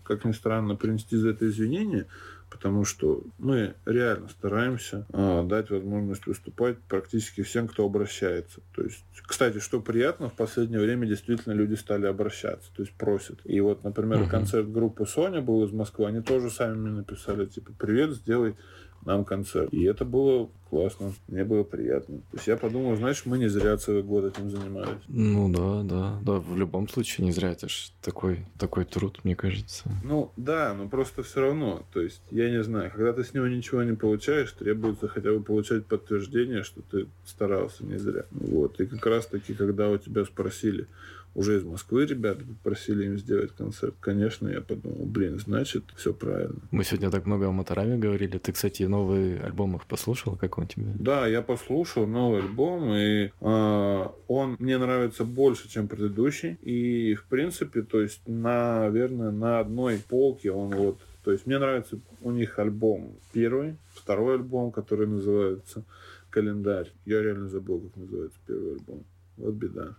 как ни странно, принести за это извинения, потому что мы реально стараемся э, дать возможность выступать практически всем, кто обращается. То есть, кстати, что приятно, в последнее время действительно люди стали обращаться, то есть просят. И вот, например, uh-huh. концерт группы Соня был из Москвы, они тоже сами мне написали, типа, привет, сделай нам концерт. И это было классно, мне было приятно. То есть я подумал, знаешь, мы не зря целый год этим занимались. Ну да, да, да, в любом случае не зря, это ж такой, такой труд, мне кажется. Ну да, но просто все равно, то есть я не знаю, когда ты с него ничего не получаешь, требуется хотя бы получать подтверждение, что ты старался не зря. Вот, и как раз таки, когда у тебя спросили, уже из Москвы ребята попросили им сделать концерт. Конечно, я подумал, блин, значит, все правильно. Мы сегодня так много о Мотораме говорили. Ты, кстати, новый альбом их послушал? Как он тебе? Да, я послушал новый альбом, и э, он мне нравится больше, чем предыдущий. И, в принципе, то есть, наверное, на одной полке он вот... То есть, мне нравится у них альбом первый, второй альбом, который называется «Календарь». Я реально забыл, как называется первый альбом. Вот беда.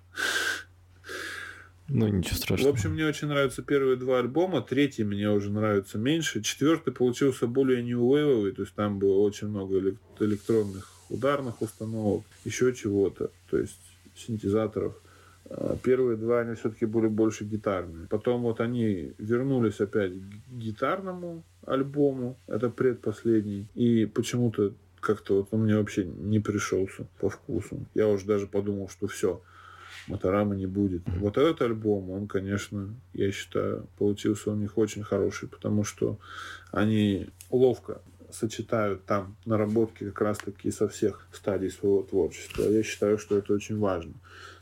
Ну, ничего страшного. В общем, мне очень нравятся первые два альбома. Третий мне уже нравится меньше. Четвертый получился более wave то есть там было очень много электронных ударных установок, еще чего-то, то есть синтезаторов. А первые два, они все-таки были больше гитарные. Потом вот они вернулись опять к гитарному альбому, это предпоследний, и почему-то как-то вот он мне вообще не пришелся по вкусу. Я уже даже подумал, что все, Моторама не будет. Вот этот альбом, он, конечно, я считаю, получился у них очень хороший, потому что они ловко сочетают там наработки как раз-таки со всех стадий своего творчества. Я считаю, что это очень важно.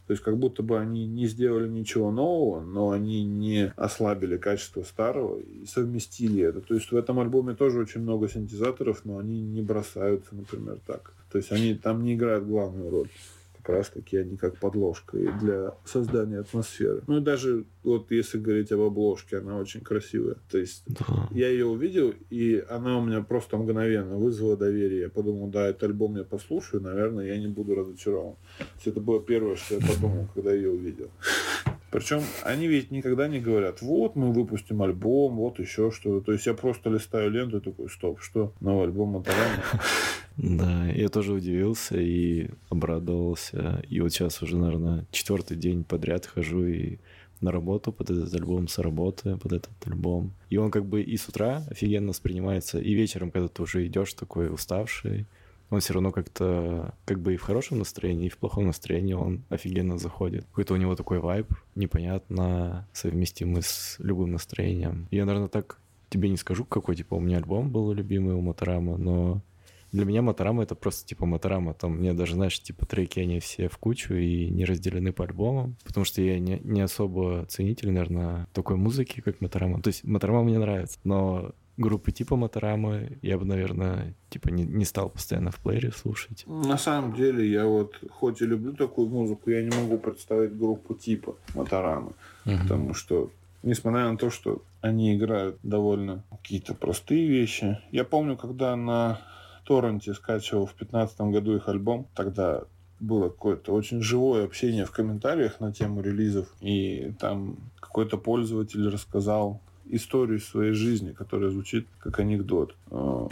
То есть как будто бы они не сделали ничего нового, но они не ослабили качество старого и совместили это. То есть в этом альбоме тоже очень много синтезаторов, но они не бросаются, например, так. То есть они там не играют главную роль как раз таки они как подложка и для создания атмосферы. Ну и даже вот если говорить об обложке, она очень красивая. То есть да. я ее увидел, и она у меня просто мгновенно вызвала доверие. Я подумал, да, этот альбом я послушаю, наверное, я не буду разочарован. Это было первое, что я подумал, когда ее увидел. Причем они ведь никогда не говорят, вот мы выпустим альбом, вот еще что-то. То есть я просто листаю ленту и такой, стоп, что? Новый альбом Моторама? Да, я тоже удивился и обрадовался. И вот сейчас уже, наверное, четвертый день подряд хожу и на работу под этот альбом, с работы под этот альбом. И он как бы и с утра офигенно воспринимается, и вечером, когда ты уже идешь такой уставший, он все равно как-то, как бы и в хорошем настроении, и в плохом настроении он офигенно заходит. Какой-то у него такой вайб, непонятно совместимый с любым настроением. Я, наверное, так тебе не скажу, какой, типа, у меня альбом был любимый у Моторама, но для меня Моторама это просто типа Моторама. Там мне даже, знаешь, типа треки, они все в кучу и не разделены по альбомам, потому что я не, не особо ценитель, наверное, такой музыки, как Моторама. То есть Моторама мне нравится, но группы типа Моторамы я бы, наверное, типа не, не стал постоянно в плеере слушать. На самом деле, я вот хоть и люблю такую музыку, я не могу представить группу типа Моторамы, угу. потому что несмотря на то, что они играют довольно какие-то простые вещи. Я помню, когда на торренте скачивал в 2015 году их альбом, тогда было какое-то очень живое общение в комментариях на тему релизов, и там какой-то пользователь рассказал историю своей жизни, которая звучит как анекдот. А,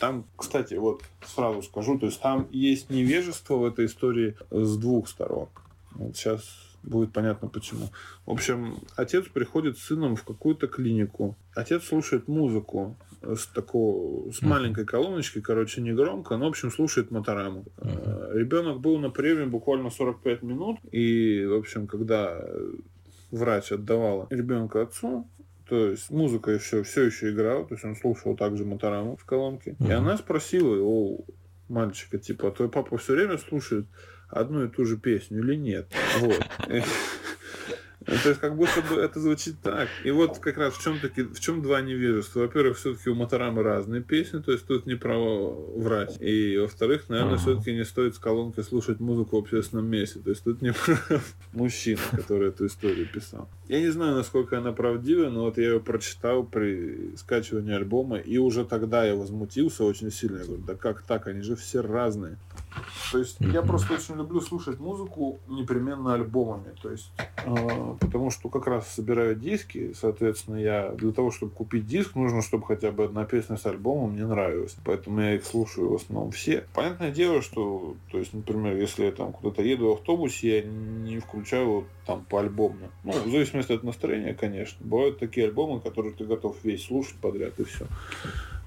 там, кстати, вот сразу скажу, то есть там есть невежество в этой истории с двух сторон. Вот сейчас будет понятно почему. В общем, отец приходит с сыном в какую-то клинику. Отец слушает музыку с такого, с маленькой колоночки, короче, не громко, но, в общем, слушает Мотораму. Uh-huh. Ребенок был на приеме буквально 45 минут, и, в общем, когда врач отдавала ребенка отцу, то есть музыка еще все еще играла, то есть он слушал также Мотораму в колонке. Uh-huh. И она спросила у мальчика, типа, а твой папа все время слушает одну и ту же песню или нет? Вот. Ну, то есть как будто бы это звучит так. И вот как раз в чем, таки, в чем два невежества. Во-первых, все-таки у Моторамы разные песни, то есть тут не право врать. И во-вторых, наверное, ага. все-таки не стоит с колонкой слушать музыку в общественном месте. То есть тут не прав мужчина, который эту историю писал. Я не знаю, насколько она правдива, но вот я ее прочитал при скачивании альбома, и уже тогда я возмутился очень сильно. Я говорю, да как так, они же все разные. То есть я просто очень люблю слушать музыку непременно альбомами. То есть, э, потому что как раз собираю диски, соответственно, я для того, чтобы купить диск, нужно, чтобы хотя бы одна песня с альбомом мне нравилась. Поэтому я их слушаю в основном все. Понятное дело, что, то есть, например, если я там куда-то еду в автобусе, я не включаю там по альбому. Ну, в зависимости от настроения, конечно. Бывают такие альбомы, которые ты готов весь слушать подряд и все.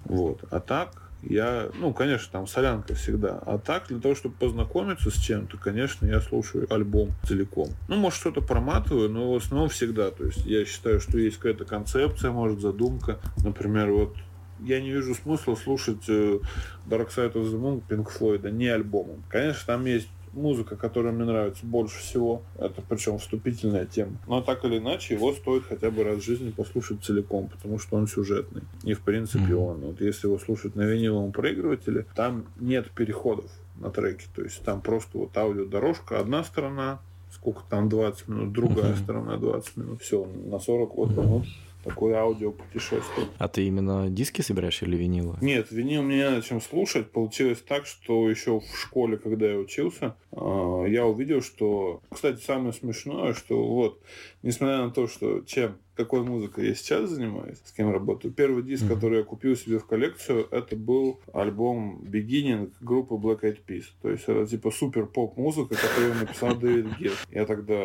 Вот. А так, я, ну, конечно, там солянка всегда. А так, для того, чтобы познакомиться с чем-то, конечно, я слушаю альбом целиком. Ну, может, что-то проматываю, но в основном всегда. То есть я считаю, что есть какая-то концепция, может, задумка. Например, вот я не вижу смысла слушать э, Dark Side of the Moon Pink Floyd, не альбомом. Конечно, там есть музыка, которая мне нравится больше всего. Это причем вступительная тема. Но так или иначе, его стоит хотя бы раз в жизни послушать целиком, потому что он сюжетный. И в принципе mm-hmm. он. Вот если его слушать на виниловом проигрывателе, там нет переходов на треке. То есть там просто вот аудиодорожка, одна сторона, сколько там 20 минут, другая uh-huh. сторона 20 минут. Все, на 40 вот минут такое аудио путешествие. А ты именно диски собираешь или винилы? Нет, винил мне не надо чем слушать. Получилось так, что еще в школе, когда я учился, а, я увидел, что... Кстати, самое смешное, что вот, несмотря на то, что чем какой музыкой я сейчас занимаюсь, с кем работаю. Первый диск, mm-hmm. который я купил себе в коллекцию, это был альбом Beginning группы Black Eyed Peas. То есть это типа супер поп-музыка, которую написал Дэвид Гетт. Я тогда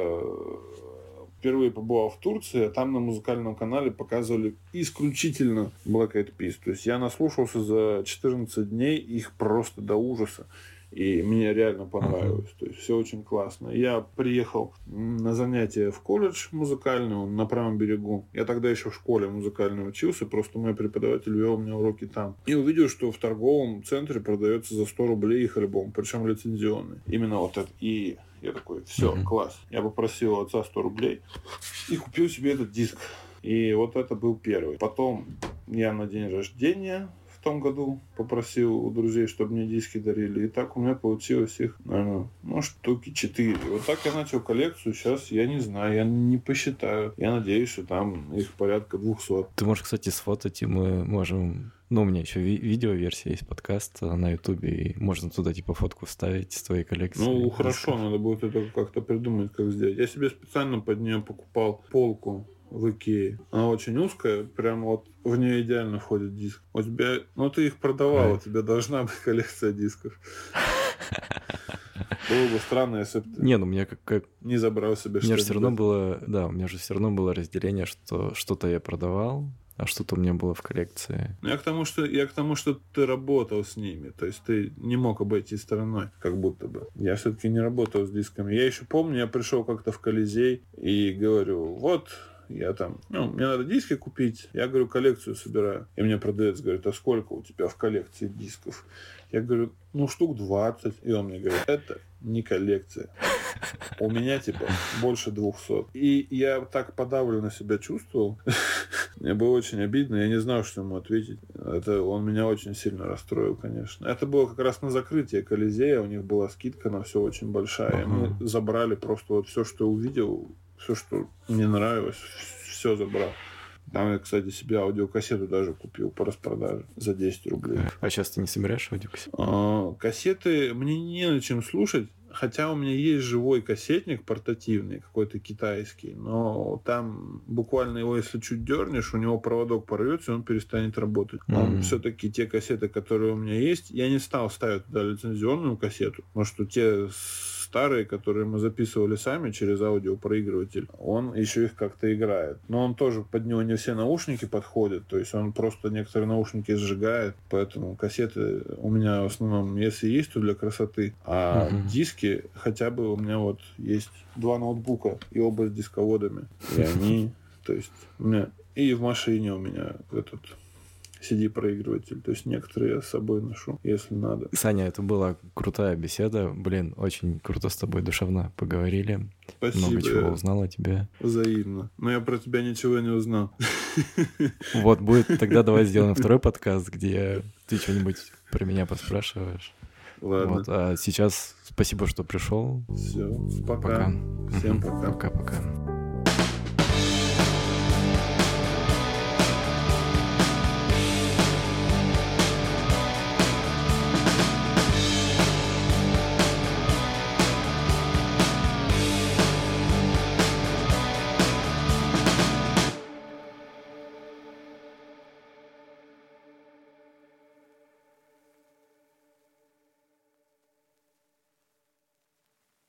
впервые побывал в Турции, а там на музыкальном канале показывали исключительно Black Eyed Peas. То есть я наслушался за 14 дней их просто до ужаса. И мне реально понравилось. То есть все очень классно. Я приехал на занятие в колледж музыкальный на правом берегу. Я тогда еще в школе музыкальной учился, просто мой преподаватель вел мне уроки там. И увидел, что в торговом центре продается за 100 рублей их альбом, причем лицензионный. Именно вот этот. И я такой, все, uh-huh. класс. Я попросил отца 100 рублей и купил себе этот диск. И вот это был первый. Потом я на день рождения в том году попросил у друзей, чтобы мне диски дарили. И так у меня получилось их, наверное, ну, штуки 4. Вот так я начал коллекцию. Сейчас я не знаю, я не посчитаю. Я надеюсь, что там их порядка 200. Ты можешь, кстати, сфотать, и мы можем ну, у меня еще ви- видео-версия есть подкаста на Ютубе, и можно туда типа фотку вставить с твоей коллекции. Ну, хорошо, надо будет это как-то придумать, как сделать. Я себе специально под нее покупал полку в Икее. Она очень узкая, прям вот в нее идеально входит диск. У тебя, ну ты их продавал, у тебя должна быть коллекция дисков. Было бы странно, если бы ты не, ну, меня как, как... не забрал себе что-то. У меня же все равно было, да, у меня же все равно было разделение, что что-то я продавал, а что-то у меня было в коллекции. Я к тому, что я к тому, что ты работал с ними, то есть ты не мог обойти стороной, как будто бы. Я все-таки не работал с дисками. Я еще помню, я пришел как-то в Колизей и говорю, вот я там, ну, мне надо диски купить. Я говорю, коллекцию собираю. И мне продавец говорит, а сколько у тебя в коллекции дисков? Я говорю, ну, штук 20. И он мне говорит, это не коллекция. У меня, типа, больше 200. И я так подавленно себя чувствовал. Мне было очень обидно. Я не знал, что ему ответить. Это он меня очень сильно расстроил, конечно. Это было как раз на закрытие Колизея. У них была скидка на все очень большая. И мы забрали просто вот все, что увидел все, что мне нравилось, все забрал. Там я, кстати, себе аудиокассету даже купил по распродаже за 10 рублей. А сейчас ты не собираешь аудиокассеты? А, кассеты мне не на чем слушать. Хотя у меня есть живой кассетник портативный, какой-то китайский, но там буквально его, если чуть дернешь, у него проводок порвется, и он перестанет работать. Mm-hmm. Он все-таки те кассеты, которые у меня есть, я не стал ставить туда лицензионную кассету, потому что те старые, которые мы записывали сами через аудиопроигрыватель, он еще их как-то играет. Но он тоже, под него не все наушники подходят, то есть он просто некоторые наушники сжигает, поэтому кассеты у меня в основном, если есть, то для красоты, а uh-huh. диски хотя бы у меня вот есть два ноутбука и оба с дисководами, и они, то есть у меня и в машине у меня этот CD-проигрыватель. То есть некоторые я с собой ношу, если надо. Саня, это была крутая беседа. Блин, очень круто с тобой душевно поговорили. Спасибо. Много чего узнал о тебе. Взаимно. Но я про тебя ничего не узнал. Вот, будет тогда давай сделаем второй подкаст, где ты что-нибудь про меня поспрашиваешь. Ладно. Вот, а сейчас спасибо, что пришел. Все, пока. пока. Всем пока. Пока-пока.